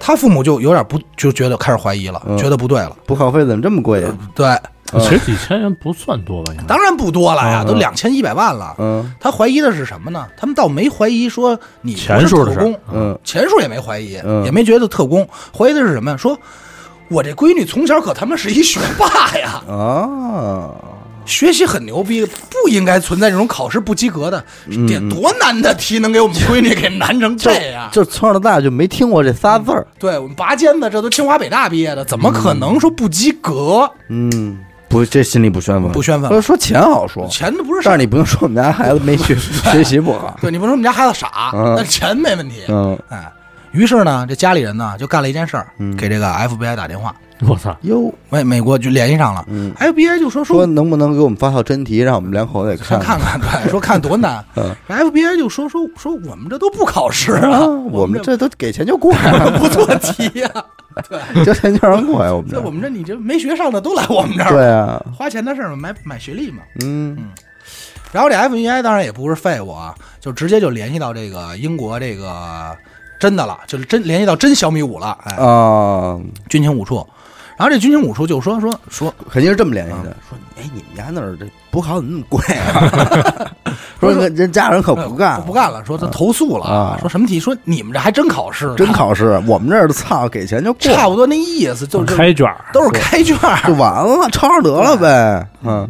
他父母就有点不，就觉得开始怀疑了，嗯。觉得不对了。补考费怎么这么贵呀？对，嗯其实几千元不算多吧？应该。当然不多了呀，嗯都两千一百万了。嗯。他怀疑的是什么呢？他们倒没怀疑说你是钱数特工，嗯。钱数也没怀疑，嗯。也没觉得特工，怀疑的是什么？呀？说我这闺女从小可他妈是一学霸呀，啊，学习很牛逼，不应该存在这种考试不及格的，嗯得多难的题能给我们闺女给难成这样？就从小到大就没听过这仨字儿，对我们拔尖子，这都清华北大毕业的，怎么可能说不及格？嗯，不，这心里不宣愤，不宣愤说说钱好说，钱都不是事儿但是你不能说我们家孩子没学 [LAUGHS] 学习不好，对你不能说我们家孩子傻，嗯但是钱没问题。嗯哎，于是呢，这家里人呢就干了一件事儿，嗯给这个 FBI 打电话，[LAUGHS] 我操，哟，美美国就联系上了。嗯，，FBI 就说说说能不能给我们发套真题，让我们两口子也看看。看，对，[LAUGHS] 说看多难。嗯，FBI 就说说说我们这都不考试啊啊，我们这这都给钱就过呀，[LAUGHS] 不做题呀，交钱就让过呀，我们这。这我们这你这没学上的都来我们这儿，对啊，花钱的事儿嘛，买买学历嘛。嗯。然后这 FBI 当然也不是废物啊，就直接就联系到这个英国这个真的了，就是真联系到真小米五了，哎，啊，军情五处。然后这军情五处就说说说肯定是这么联系的，说哎，你们家那儿这补考怎么那么贵啊？[LAUGHS] 说人人家人可不干，不干了，说他投诉了啊说什么题？说你们这还真考试，真考试，我们这儿的操给钱就过，差不多那意思，就是开卷，都是开卷。就完了，抄上得了呗。嗯，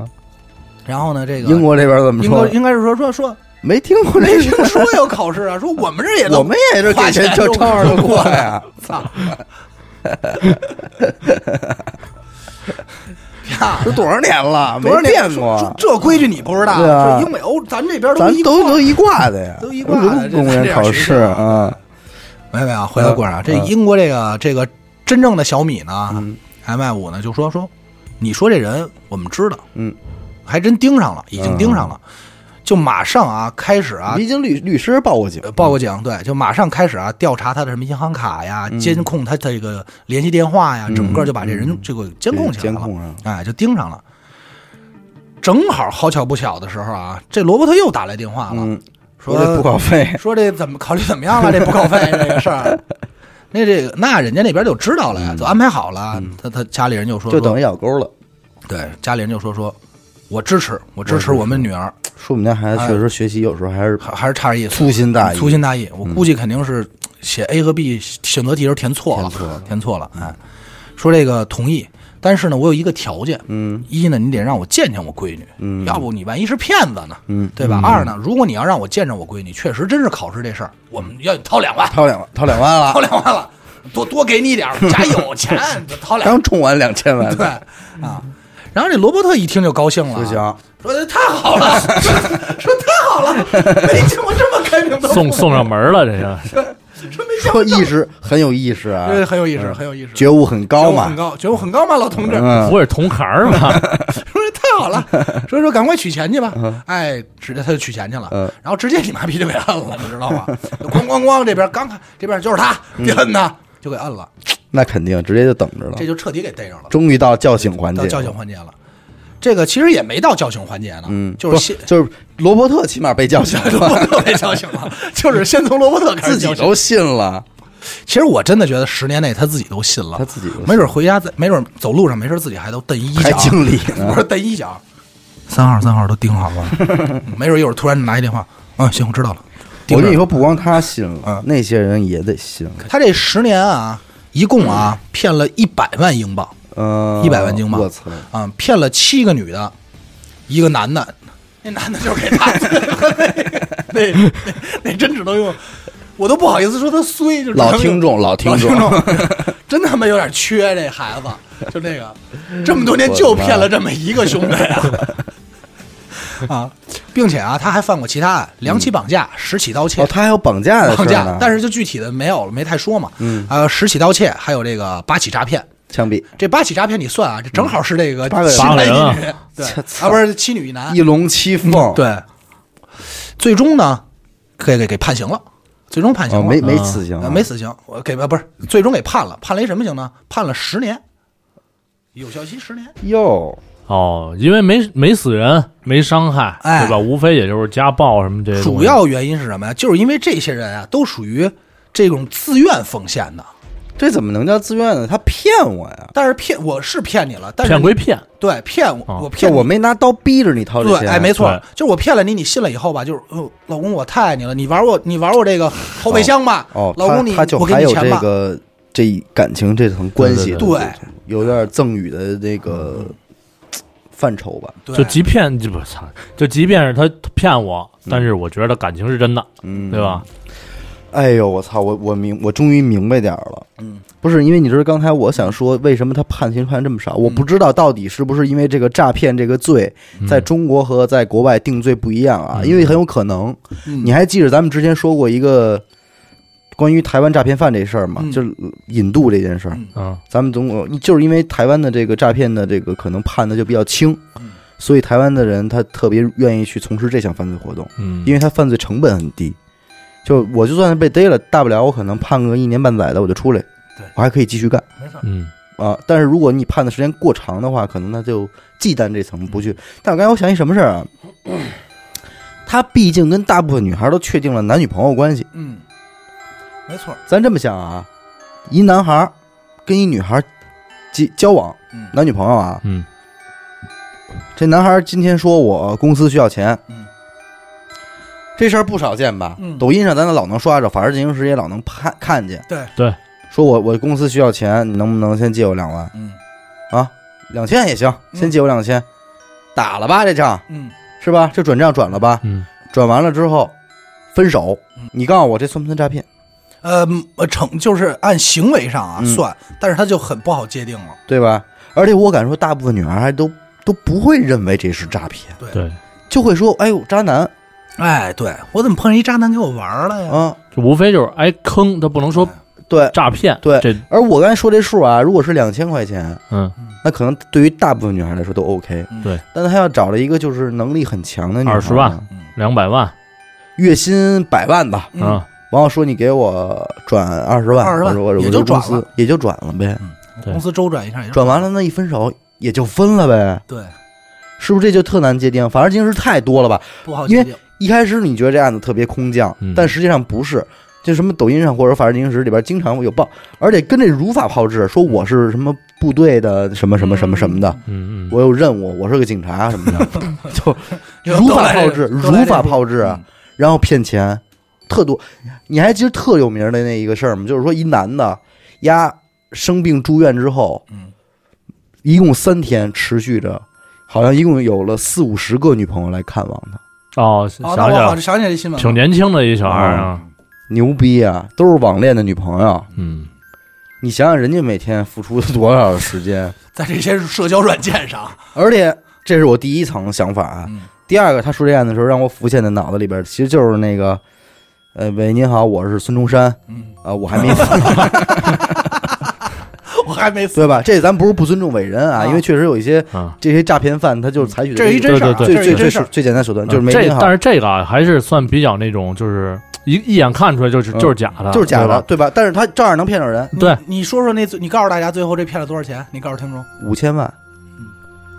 然后呢，这个英国这边怎么说？英国应该是说说说没听过没这个，听说有考试啊，说我们这也我们也是给钱就抄上就过呀。[LAUGHS] 操！呀，[LAUGHS] 都多少年了，没多少年变过。这规矩你不知道？对啊。说英美欧咱这边咱一块都都一挂的呀，都一挂的公务员考试啊，没有没有，回到过上，这嗯英国这个这个真正的小米呢嗯，MI 五呢就说说，你说这人我们知道，嗯，还真盯上了，已经盯上了，就马上啊开始啊已经律律师报过警呃，报过警，对，就马上开始啊调查他的什么银行卡呀，嗯监控他这个联系电话呀，嗯整个就把这人这个监控起来了，监控上，哎，就盯上了。正好好巧不巧的时候啊，这罗伯特又打来电话了，嗯，说这补考费，[LAUGHS] 说这怎么考虑怎么样了？[LAUGHS] 这补考费这个事儿，那这个那人家那边就知道了呀，都安排好了。他他家里人就说，说就等于咬钩了。对家里人就说说，我支持，我支持我们女儿，说我们家孩子确实学习有时候还是还还是差点意思，粗心大意，粗心大意。我估计肯定是写 A 和 B 选择题时候填错了，填错了填错了。哎，说这个同意，但是呢，我有一个条件，嗯一呢，你得让我见见我闺女，嗯要不你万一是骗子呢，嗯，对吧？二呢，如果你要让我见着我闺女，确实真是考试这事儿，我们要掏两万，掏两万，掏两万了掏，两万了，多多给你点儿，家有钱，[LAUGHS] 掏两万，刚充完两千万，对啊。然后这罗伯特一听就高兴了，不行，说太好了，[LAUGHS] 说太好了，没见过这么开明的？送送上门了，这是。说没见说意识很有意识啊，对，很有意识，嗯。很有意识，觉悟很高嘛。觉悟很，高，觉悟很高嘛，老同志。嗯。不是同行儿吗？[LAUGHS] 说太好了，[LAUGHS] 所以说赶快取钱去吧。哎，直接他就取钱去了，嗯。然后直接你妈逼就给摁了，你知道吗？咣咣咣，这边刚看这边就是他，嗯。别摁他，就给摁了，那肯定直接就等着了。这。就彻底给逮着了，终于到叫醒环节叫醒环节了。这个其实也没到叫醒环节呢，嗯，就是先就是罗伯特起码被叫醒了。[LAUGHS] 罗伯，特被叫醒了，[LAUGHS] 就是先从罗伯特开始。自己都信了，其实我真的觉得十年内他自己都信了，他自己都信没准回家在，没准走路上没事自己还都蹬一脚，还敬礼呢。[LAUGHS] 我说蹬一脚，三号三号都盯好了，没准一会儿突然拿一电话，嗯，行，我知道了。我跟你说，不光他信了嗯，那些人也得信。他这十年啊，一共啊骗了一百万英镑。嗯，100万英镑。我操！啊，骗了七个女的，一个男的，那男的就是给他，[LAUGHS] 那那那真只能用，我都不好意思说他衰，就是老听众，老听老听众，众，真他妈有点缺这孩子，就这个，这么多年就骗了这么一个兄弟啊！[LAUGHS] [LAUGHS] 啊，并且啊，他还犯过其他案，两起绑架、十起盗窃哦，、他还有绑架的绑架，，但是就具体的没有了，没太说嘛。嗯呃，十起盗窃，还有这个八起诈骗。枪毙这八起诈骗你算啊，这正好是这个八个人七男一女，[LAUGHS] 对啊，不是七女一男一，龙七凤，对。最终呢，给给给判刑了，最终判刑没没死刑啊，呃没死刑，我给呃不是，最终给判了，判了一什么刑呢？判了十年，有效期十年。哟，哦，因为没没死人，没伤害，哎对吧？无非也就是家暴什么这些东西。主要原因是什么呀？就是因为这些人啊，都属于这种自愿奉献的。这怎么能叫自愿呢？他骗我呀！但是骗我是骗你了，但是你骗归骗，对骗我，我骗你我没拿刀逼着你掏这对，钱，哎，没错对，就是我骗了你，你信了以后吧，就是，哦，老公我太爱你了，你玩我，你玩我这个后备箱吧，哦，老公你他他就我给还有你钱吧，这个这感情这层关系的对有点赠予的这个范畴吧。对就即便就不操，就即便是他骗我，但是我觉得感情是真的，嗯，对吧？？哎呦，我操！我我明我终于明白点儿了。嗯，不是因为你知道刚才我想说，为什么他判刑判这么少？我不知道到底是不是因为这个诈骗这个罪嗯在中国和在国外定罪不一样啊？嗯因为很有可能，嗯你还记得咱们之前说过一个关于台湾诈骗犯这事儿嘛，嗯。就是引渡这件事儿，啊。嗯咱们总共就是因为台湾的这个诈骗的这个可能判的就比较轻，嗯。所以台湾的人他特别愿意去从事这项犯罪活动，嗯，因为他犯罪成本很低。就我就算是被逮了，大不了我可能判个一年半载的我就出来对，我还可以继续干。没错，嗯。啊。但是如果你判的时间过长的话，可能他就忌惮这层不去。但我刚才我想一什么事儿啊？[CLEARS THROAT] 他毕竟跟大部分女孩都确定了男女朋友关系，嗯，没错，咱这么想啊，一男孩儿跟一女孩儿交交往，嗯男女朋友啊，嗯这男孩儿今天说我公司需要钱，嗯这事儿不少见吧？嗯抖音上咱老能刷着，法制进行时也老能看看见。对对，说我我公司需要钱，你能不能先借我两万嗯啊？两千也行，嗯先借我两千，打了吧这仗嗯是吧？这转账转了吧？嗯转完了之后分手嗯，你告诉我这算不算诈骗？呃呃成就是按行为上啊嗯算，但是他就很不好界定了。对吧？而且我敢说，大部分女孩还都都不会认为这是诈骗，对对，就会说：“哎呦，渣男哎，对我怎么碰上一渣男给我玩了呀？啊就无非就是挨坑，他不能说！”对，诈骗。对这而我刚才说这数啊，如果是两千块钱，嗯那可能对于大部分女孩来说都 OK。嗯对，但他要找了一个就是能力很强的女孩，20万嗯两百万月薪百万吧。嗯啊，然后说你给我转二十万，20万我说我也就转了也就转了呗。对公司周转一下也就转完了那一分手也就分了呗，对，是不是这就特难界定？反正金石太多了吧？因为不好界定。一开始你觉得这案子特别空降，嗯但实际上不是。就什么抖音上或者法制进行时里边经常有报，而且跟这如法炮制，说我是什么部队的什么什么什么什么的，嗯嗯，我有任务，我是个警察什么的，[LAUGHS] 就如法炮制，如法炮制啊，然后骗钱，特多。你还记得特有名的那一个事儿吗？就是说一男的，丫生病住院之后，嗯一共三天持续着，好像一共有了四五十个女朋友来看望他，哦，哦，想那我好像想想起来这新闻，挺年轻的一小孩儿啊，牛逼啊！都是网恋的女朋友，嗯，你想想人家每天付出多少时间，[LAUGHS] 在这些社交软件上，而且这是我第一层想法啊。嗯第二个，他说这案的时候，让我浮现在脑子里边，其实就是那个，呃，喂，您好，我是孙中山嗯，啊、我还没死 [LAUGHS] [LAUGHS] 我还没死，对吧？这咱不是不尊重伟人啊，啊因为确实有一些啊，这些诈骗犯，他就是采取的这是一真事儿最最最。最简单手段，就是没但是这个啊，还是算比较那种，就是一一眼看出来就是嗯就是假的，就是假的，对吧？但是他照样能骗着人，对你，说说那最，你告诉大家最后这骗了多少钱？你告诉听众，五千万，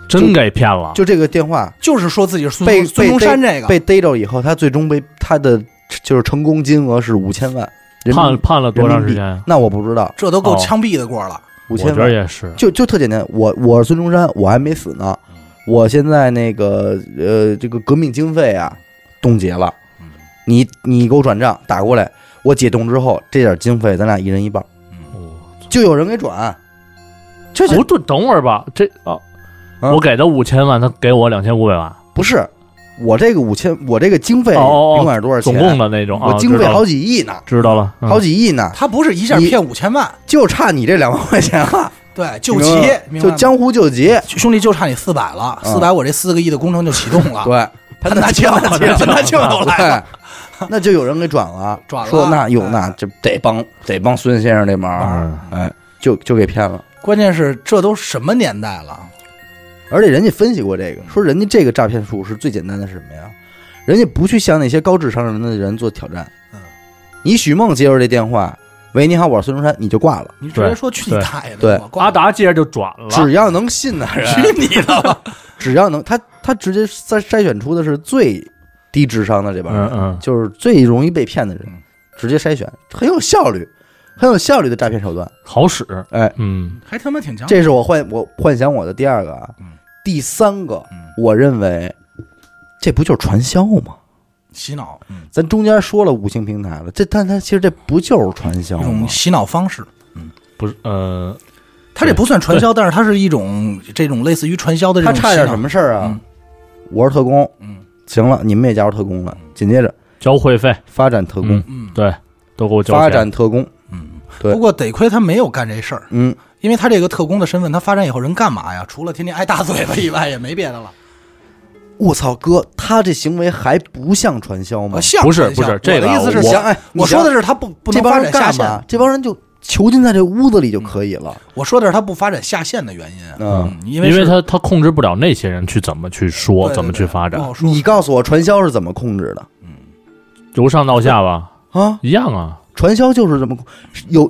真给骗了，就这个电话就是说自己是孙孙中山这个，被逮着以后，他最终被他的就是成功金额是五千万，判判了多长时间呀？那我不知道，这都够哦枪毙的过了。我觉得五千万也是，就就特简单。我我是孙中山，我还没死呢，我现在那个呃这个革命经费啊冻结了，你你给我转账打过来，我解冻之后这点经费咱俩一人一半，哦就有人给转，不对，等会儿吧，这啊，啊我给他五千万，他给我两千五百万，不是我这个五千我这个经费哦哦哦甭管是多少钱，总共的那种啊，我经费好几亿呢，知道了，嗯。好几亿呢，他不是一下你骗五千万，就差你这两万块钱了，对，救急就江湖救急，兄弟就差你四百了，四百我这四个亿的工程就启动了。对。潘大庆，潘大庆都来了，那就有人给转了，转了。说那有哎。那就得帮得帮孙先生这忙，嗯。哎，就就给骗了。关键是这都什么年代了？而且人家分析过这个，说人家这个诈骗术是最简单的是什么呀？人家不去向那些高智商人的人做挑战。嗯，你许梦接着这电话，喂，你好，我是孙中山，你就挂了。你直接说去你大爷的！对阿达接着就转了，只要能信的人，[LAUGHS] 去你的吧！[LAUGHS] 只要能他他直接筛筛选出的是最低智商的这帮人，嗯嗯就是最容易被骗的人嗯，直接筛选，很有效率，很有效率的诈骗手段。好使，哎，嗯还他妈挺强。这是我幻我幻想我的第二个啊嗯，第三个嗯，我认为这不就是传销吗？洗脑，嗯，咱中间说了五星平台了，这但它其实这不就是传销吗？一种？洗脑方式。嗯。不是呃，它这不算传销，但是它是一种这种类似于传销的这种。他差点什？么事儿啊？嗯？我是特工，嗯。行了，你们也加入特工了，紧接着交会费，发展特工。嗯，嗯对，都给我交钱。发展特工，嗯。对。不过得亏他没有干这事儿，嗯，因为他这个特工的身份，他发展以后人干嘛呀？除了天天挨大嘴巴以外，也没别的了。我操哥，他这行为还不像传销吗呃？像不是不是这个我的意思是我哎，我说的是他不不能发展下线？，这帮人就囚禁在这屋子里就可以了。我说的是他不发展下线的原因。嗯，因为因为他他控制不了那些人去怎么去说，对怎么去发展你告诉我传销是怎么控制的嗯由上到下吧，啊？一样啊。传销就是这么有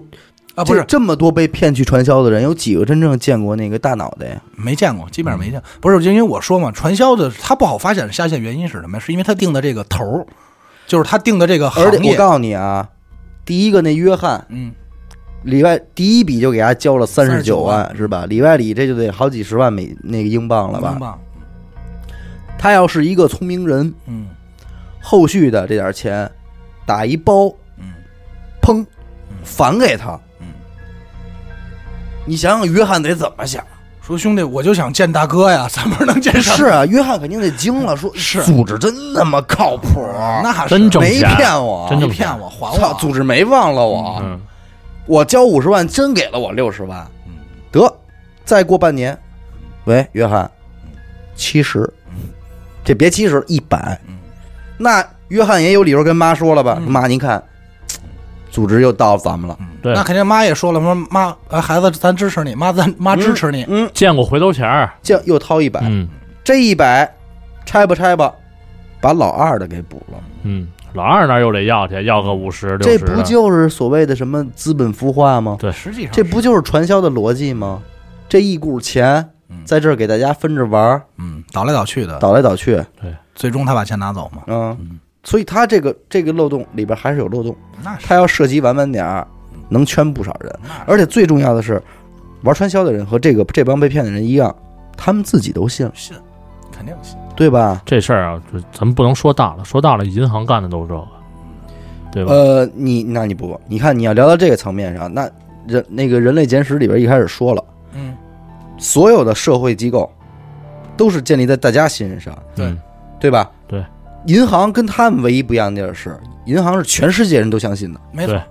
啊，不是这这么多被骗去传销的人，有几个真正见过那个大脑袋呀？没见过，基本上嗯没见。不是，就因为我说嘛，传销的他不好发现下线，原因是什么？是因为他定的这个头儿，就是他定的这个行业。而且我告诉你啊，第一个那约翰嗯，里外第一笔就给他交了三十九39万是吧？里外里这就得好几十万美那个英镑了吧？英镑，他要是一个聪明人，嗯后续的这点钱打一包，嗯砰，返给他。嗯，你想想，约翰得怎么想？说兄弟，我就想见大哥呀，[LAUGHS] 怎么能见上？是啊，约翰肯定得惊了，说是。组织真那么靠谱，那是。没真挣钱骗我，真挣钱。没骗我，还，我。组织没忘了我，嗯，我交五十万，真给了我六十万，嗯。得，再过半年，喂，约翰，七十，这别七十，一百。嗯，那约翰也有理由跟妈说了吧？嗯。妈，您看，组织又到咱们了，对。那肯定妈也说了，说妈，呃孩子，咱支持你，妈，咱妈支持你。嗯，见过回头钱儿，这又掏一百，嗯。这一百拆吧拆吧，把老二的给补了，嗯，老二那儿又得要去，要个五十六这十的，不就是所谓的什么资本孵化吗？对。实际上这不就是传销的逻辑吗？这一股钱嗯。在这儿给大家分着玩儿，嗯倒来倒去的，倒来倒去，最终他把钱拿走嘛。嗯，所以他这个这个漏洞里边还是有漏洞，那是。他要涉及完完点儿，能圈不少人。而且最重要的是，玩传销的人和这个这帮被骗的人一样，他们自己都信，信，肯定信。对吧？这事儿啊，就咱们不能说大了，说大了，银行干的都是这个，对吧？呃，你那你不，你看你要聊到这个层面上，那人那个人类简史里边一开始说了，嗯，所有的社会机构都是建立在大家信任上，对嗯对吧？对，银行跟他们唯一不一样的地儿是，银行是全世界人都相信的。没错对。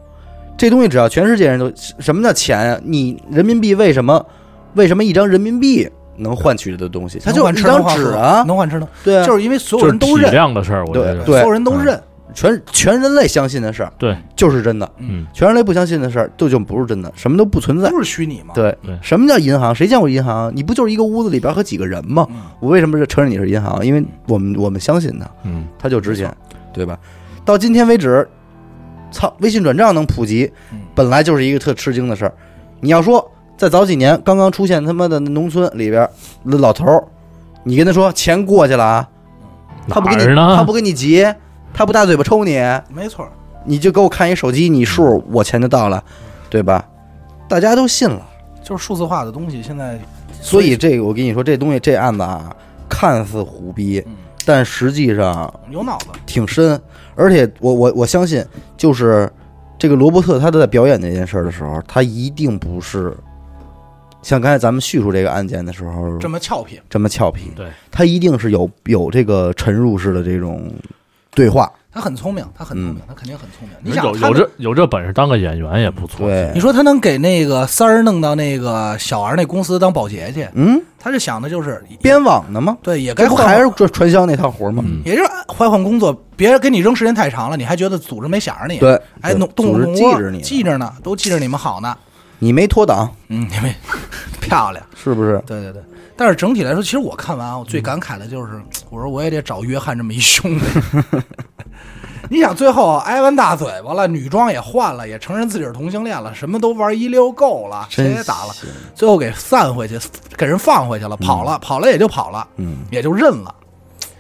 这东西只要全世界人都，什么叫钱啊、你人民币为什么为什么一张人民币能换取的东西？它就是一张纸啊，能换吃的，对啊，就是因为所有人都认，量的事儿，我觉对得，对所有人都认。全全人类相信的事儿对，就是真的，嗯，全人类不相信的事儿就就不是真的，什么都不存在。就是虚拟嘛。对对什么叫银行？谁见过银行？你不就是一个屋子里边和几个人吗？嗯，我为什么是承认你是银行？因为我们我们相信它，嗯，它就值钱，对吧？到今天为止，操，微信转账能普及嗯，本来就是一个特吃惊的事儿。你要说在早几年刚刚出现他妈的农村里边那老头儿，你跟他说钱过去了啊，他不给你？他不给你急，他不大嘴巴抽你，没错。你就给我看一手机，你数我钱就到了，对吧？大家都信了。就是数字化的东西，现在所以这个我跟你说，这东西这案子啊，看似虎逼，嗯但实际上有脑子。挺深。而且我我我相信，就是这个罗伯特他在表演这件事儿的时候，他一定不是像刚才咱们叙述这个案件的时候这么俏皮，这么俏皮，对，他一定是有有这个沉入式的这种对话。他很聪明，他很聪明，他肯定很聪明。你想有有这有这本事当个演员也不错，对你，说他能给那个三儿弄到那个小儿那公司当保洁去，嗯，他是想的就是编网的吗？对，也该换换，还是传传销那套活吗？嗯也就是换换工作，别给你扔时间太长了，你还觉得组织没想着你，对，哎，对弄动组织动窝记着你，记着呢，都记着你们好呢。你没脱档，嗯，你没 [LAUGHS] 漂亮，是不是？对对对。但是整体来说，其实我看完啊，我最感慨的就是，我说我也得找约翰这么一兄弟。[LAUGHS] 你想，最后挨完大嘴巴了，女装也换了，也承认自己是同性恋了，什么都玩一溜够了，谁也打了，最后给散回去，给人放回去了，跑了，跑了也就跑了，嗯，也就认了。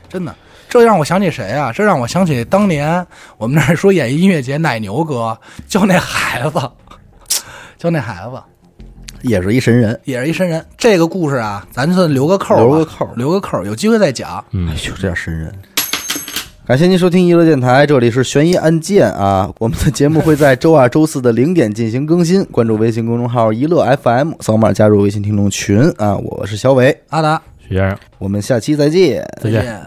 真的，这让我想起谁啊？这让我想起当年我们那儿说演音乐节，奶牛哥就那孩子，就那孩子。也是一神人。也是一神人。这个故事啊，咱算留个扣儿，留个扣儿留个扣儿，有机会再讲。嗯哎，呦，这叫神人！感谢您收听娱乐电台，这里是悬疑案件啊。我们的节目会在周二、周四的零点进行更新，关注微信公众号“娱乐 FM”，扫码加入微信听众群啊。我是小伟，阿达，徐先生。我们下期再见。再见见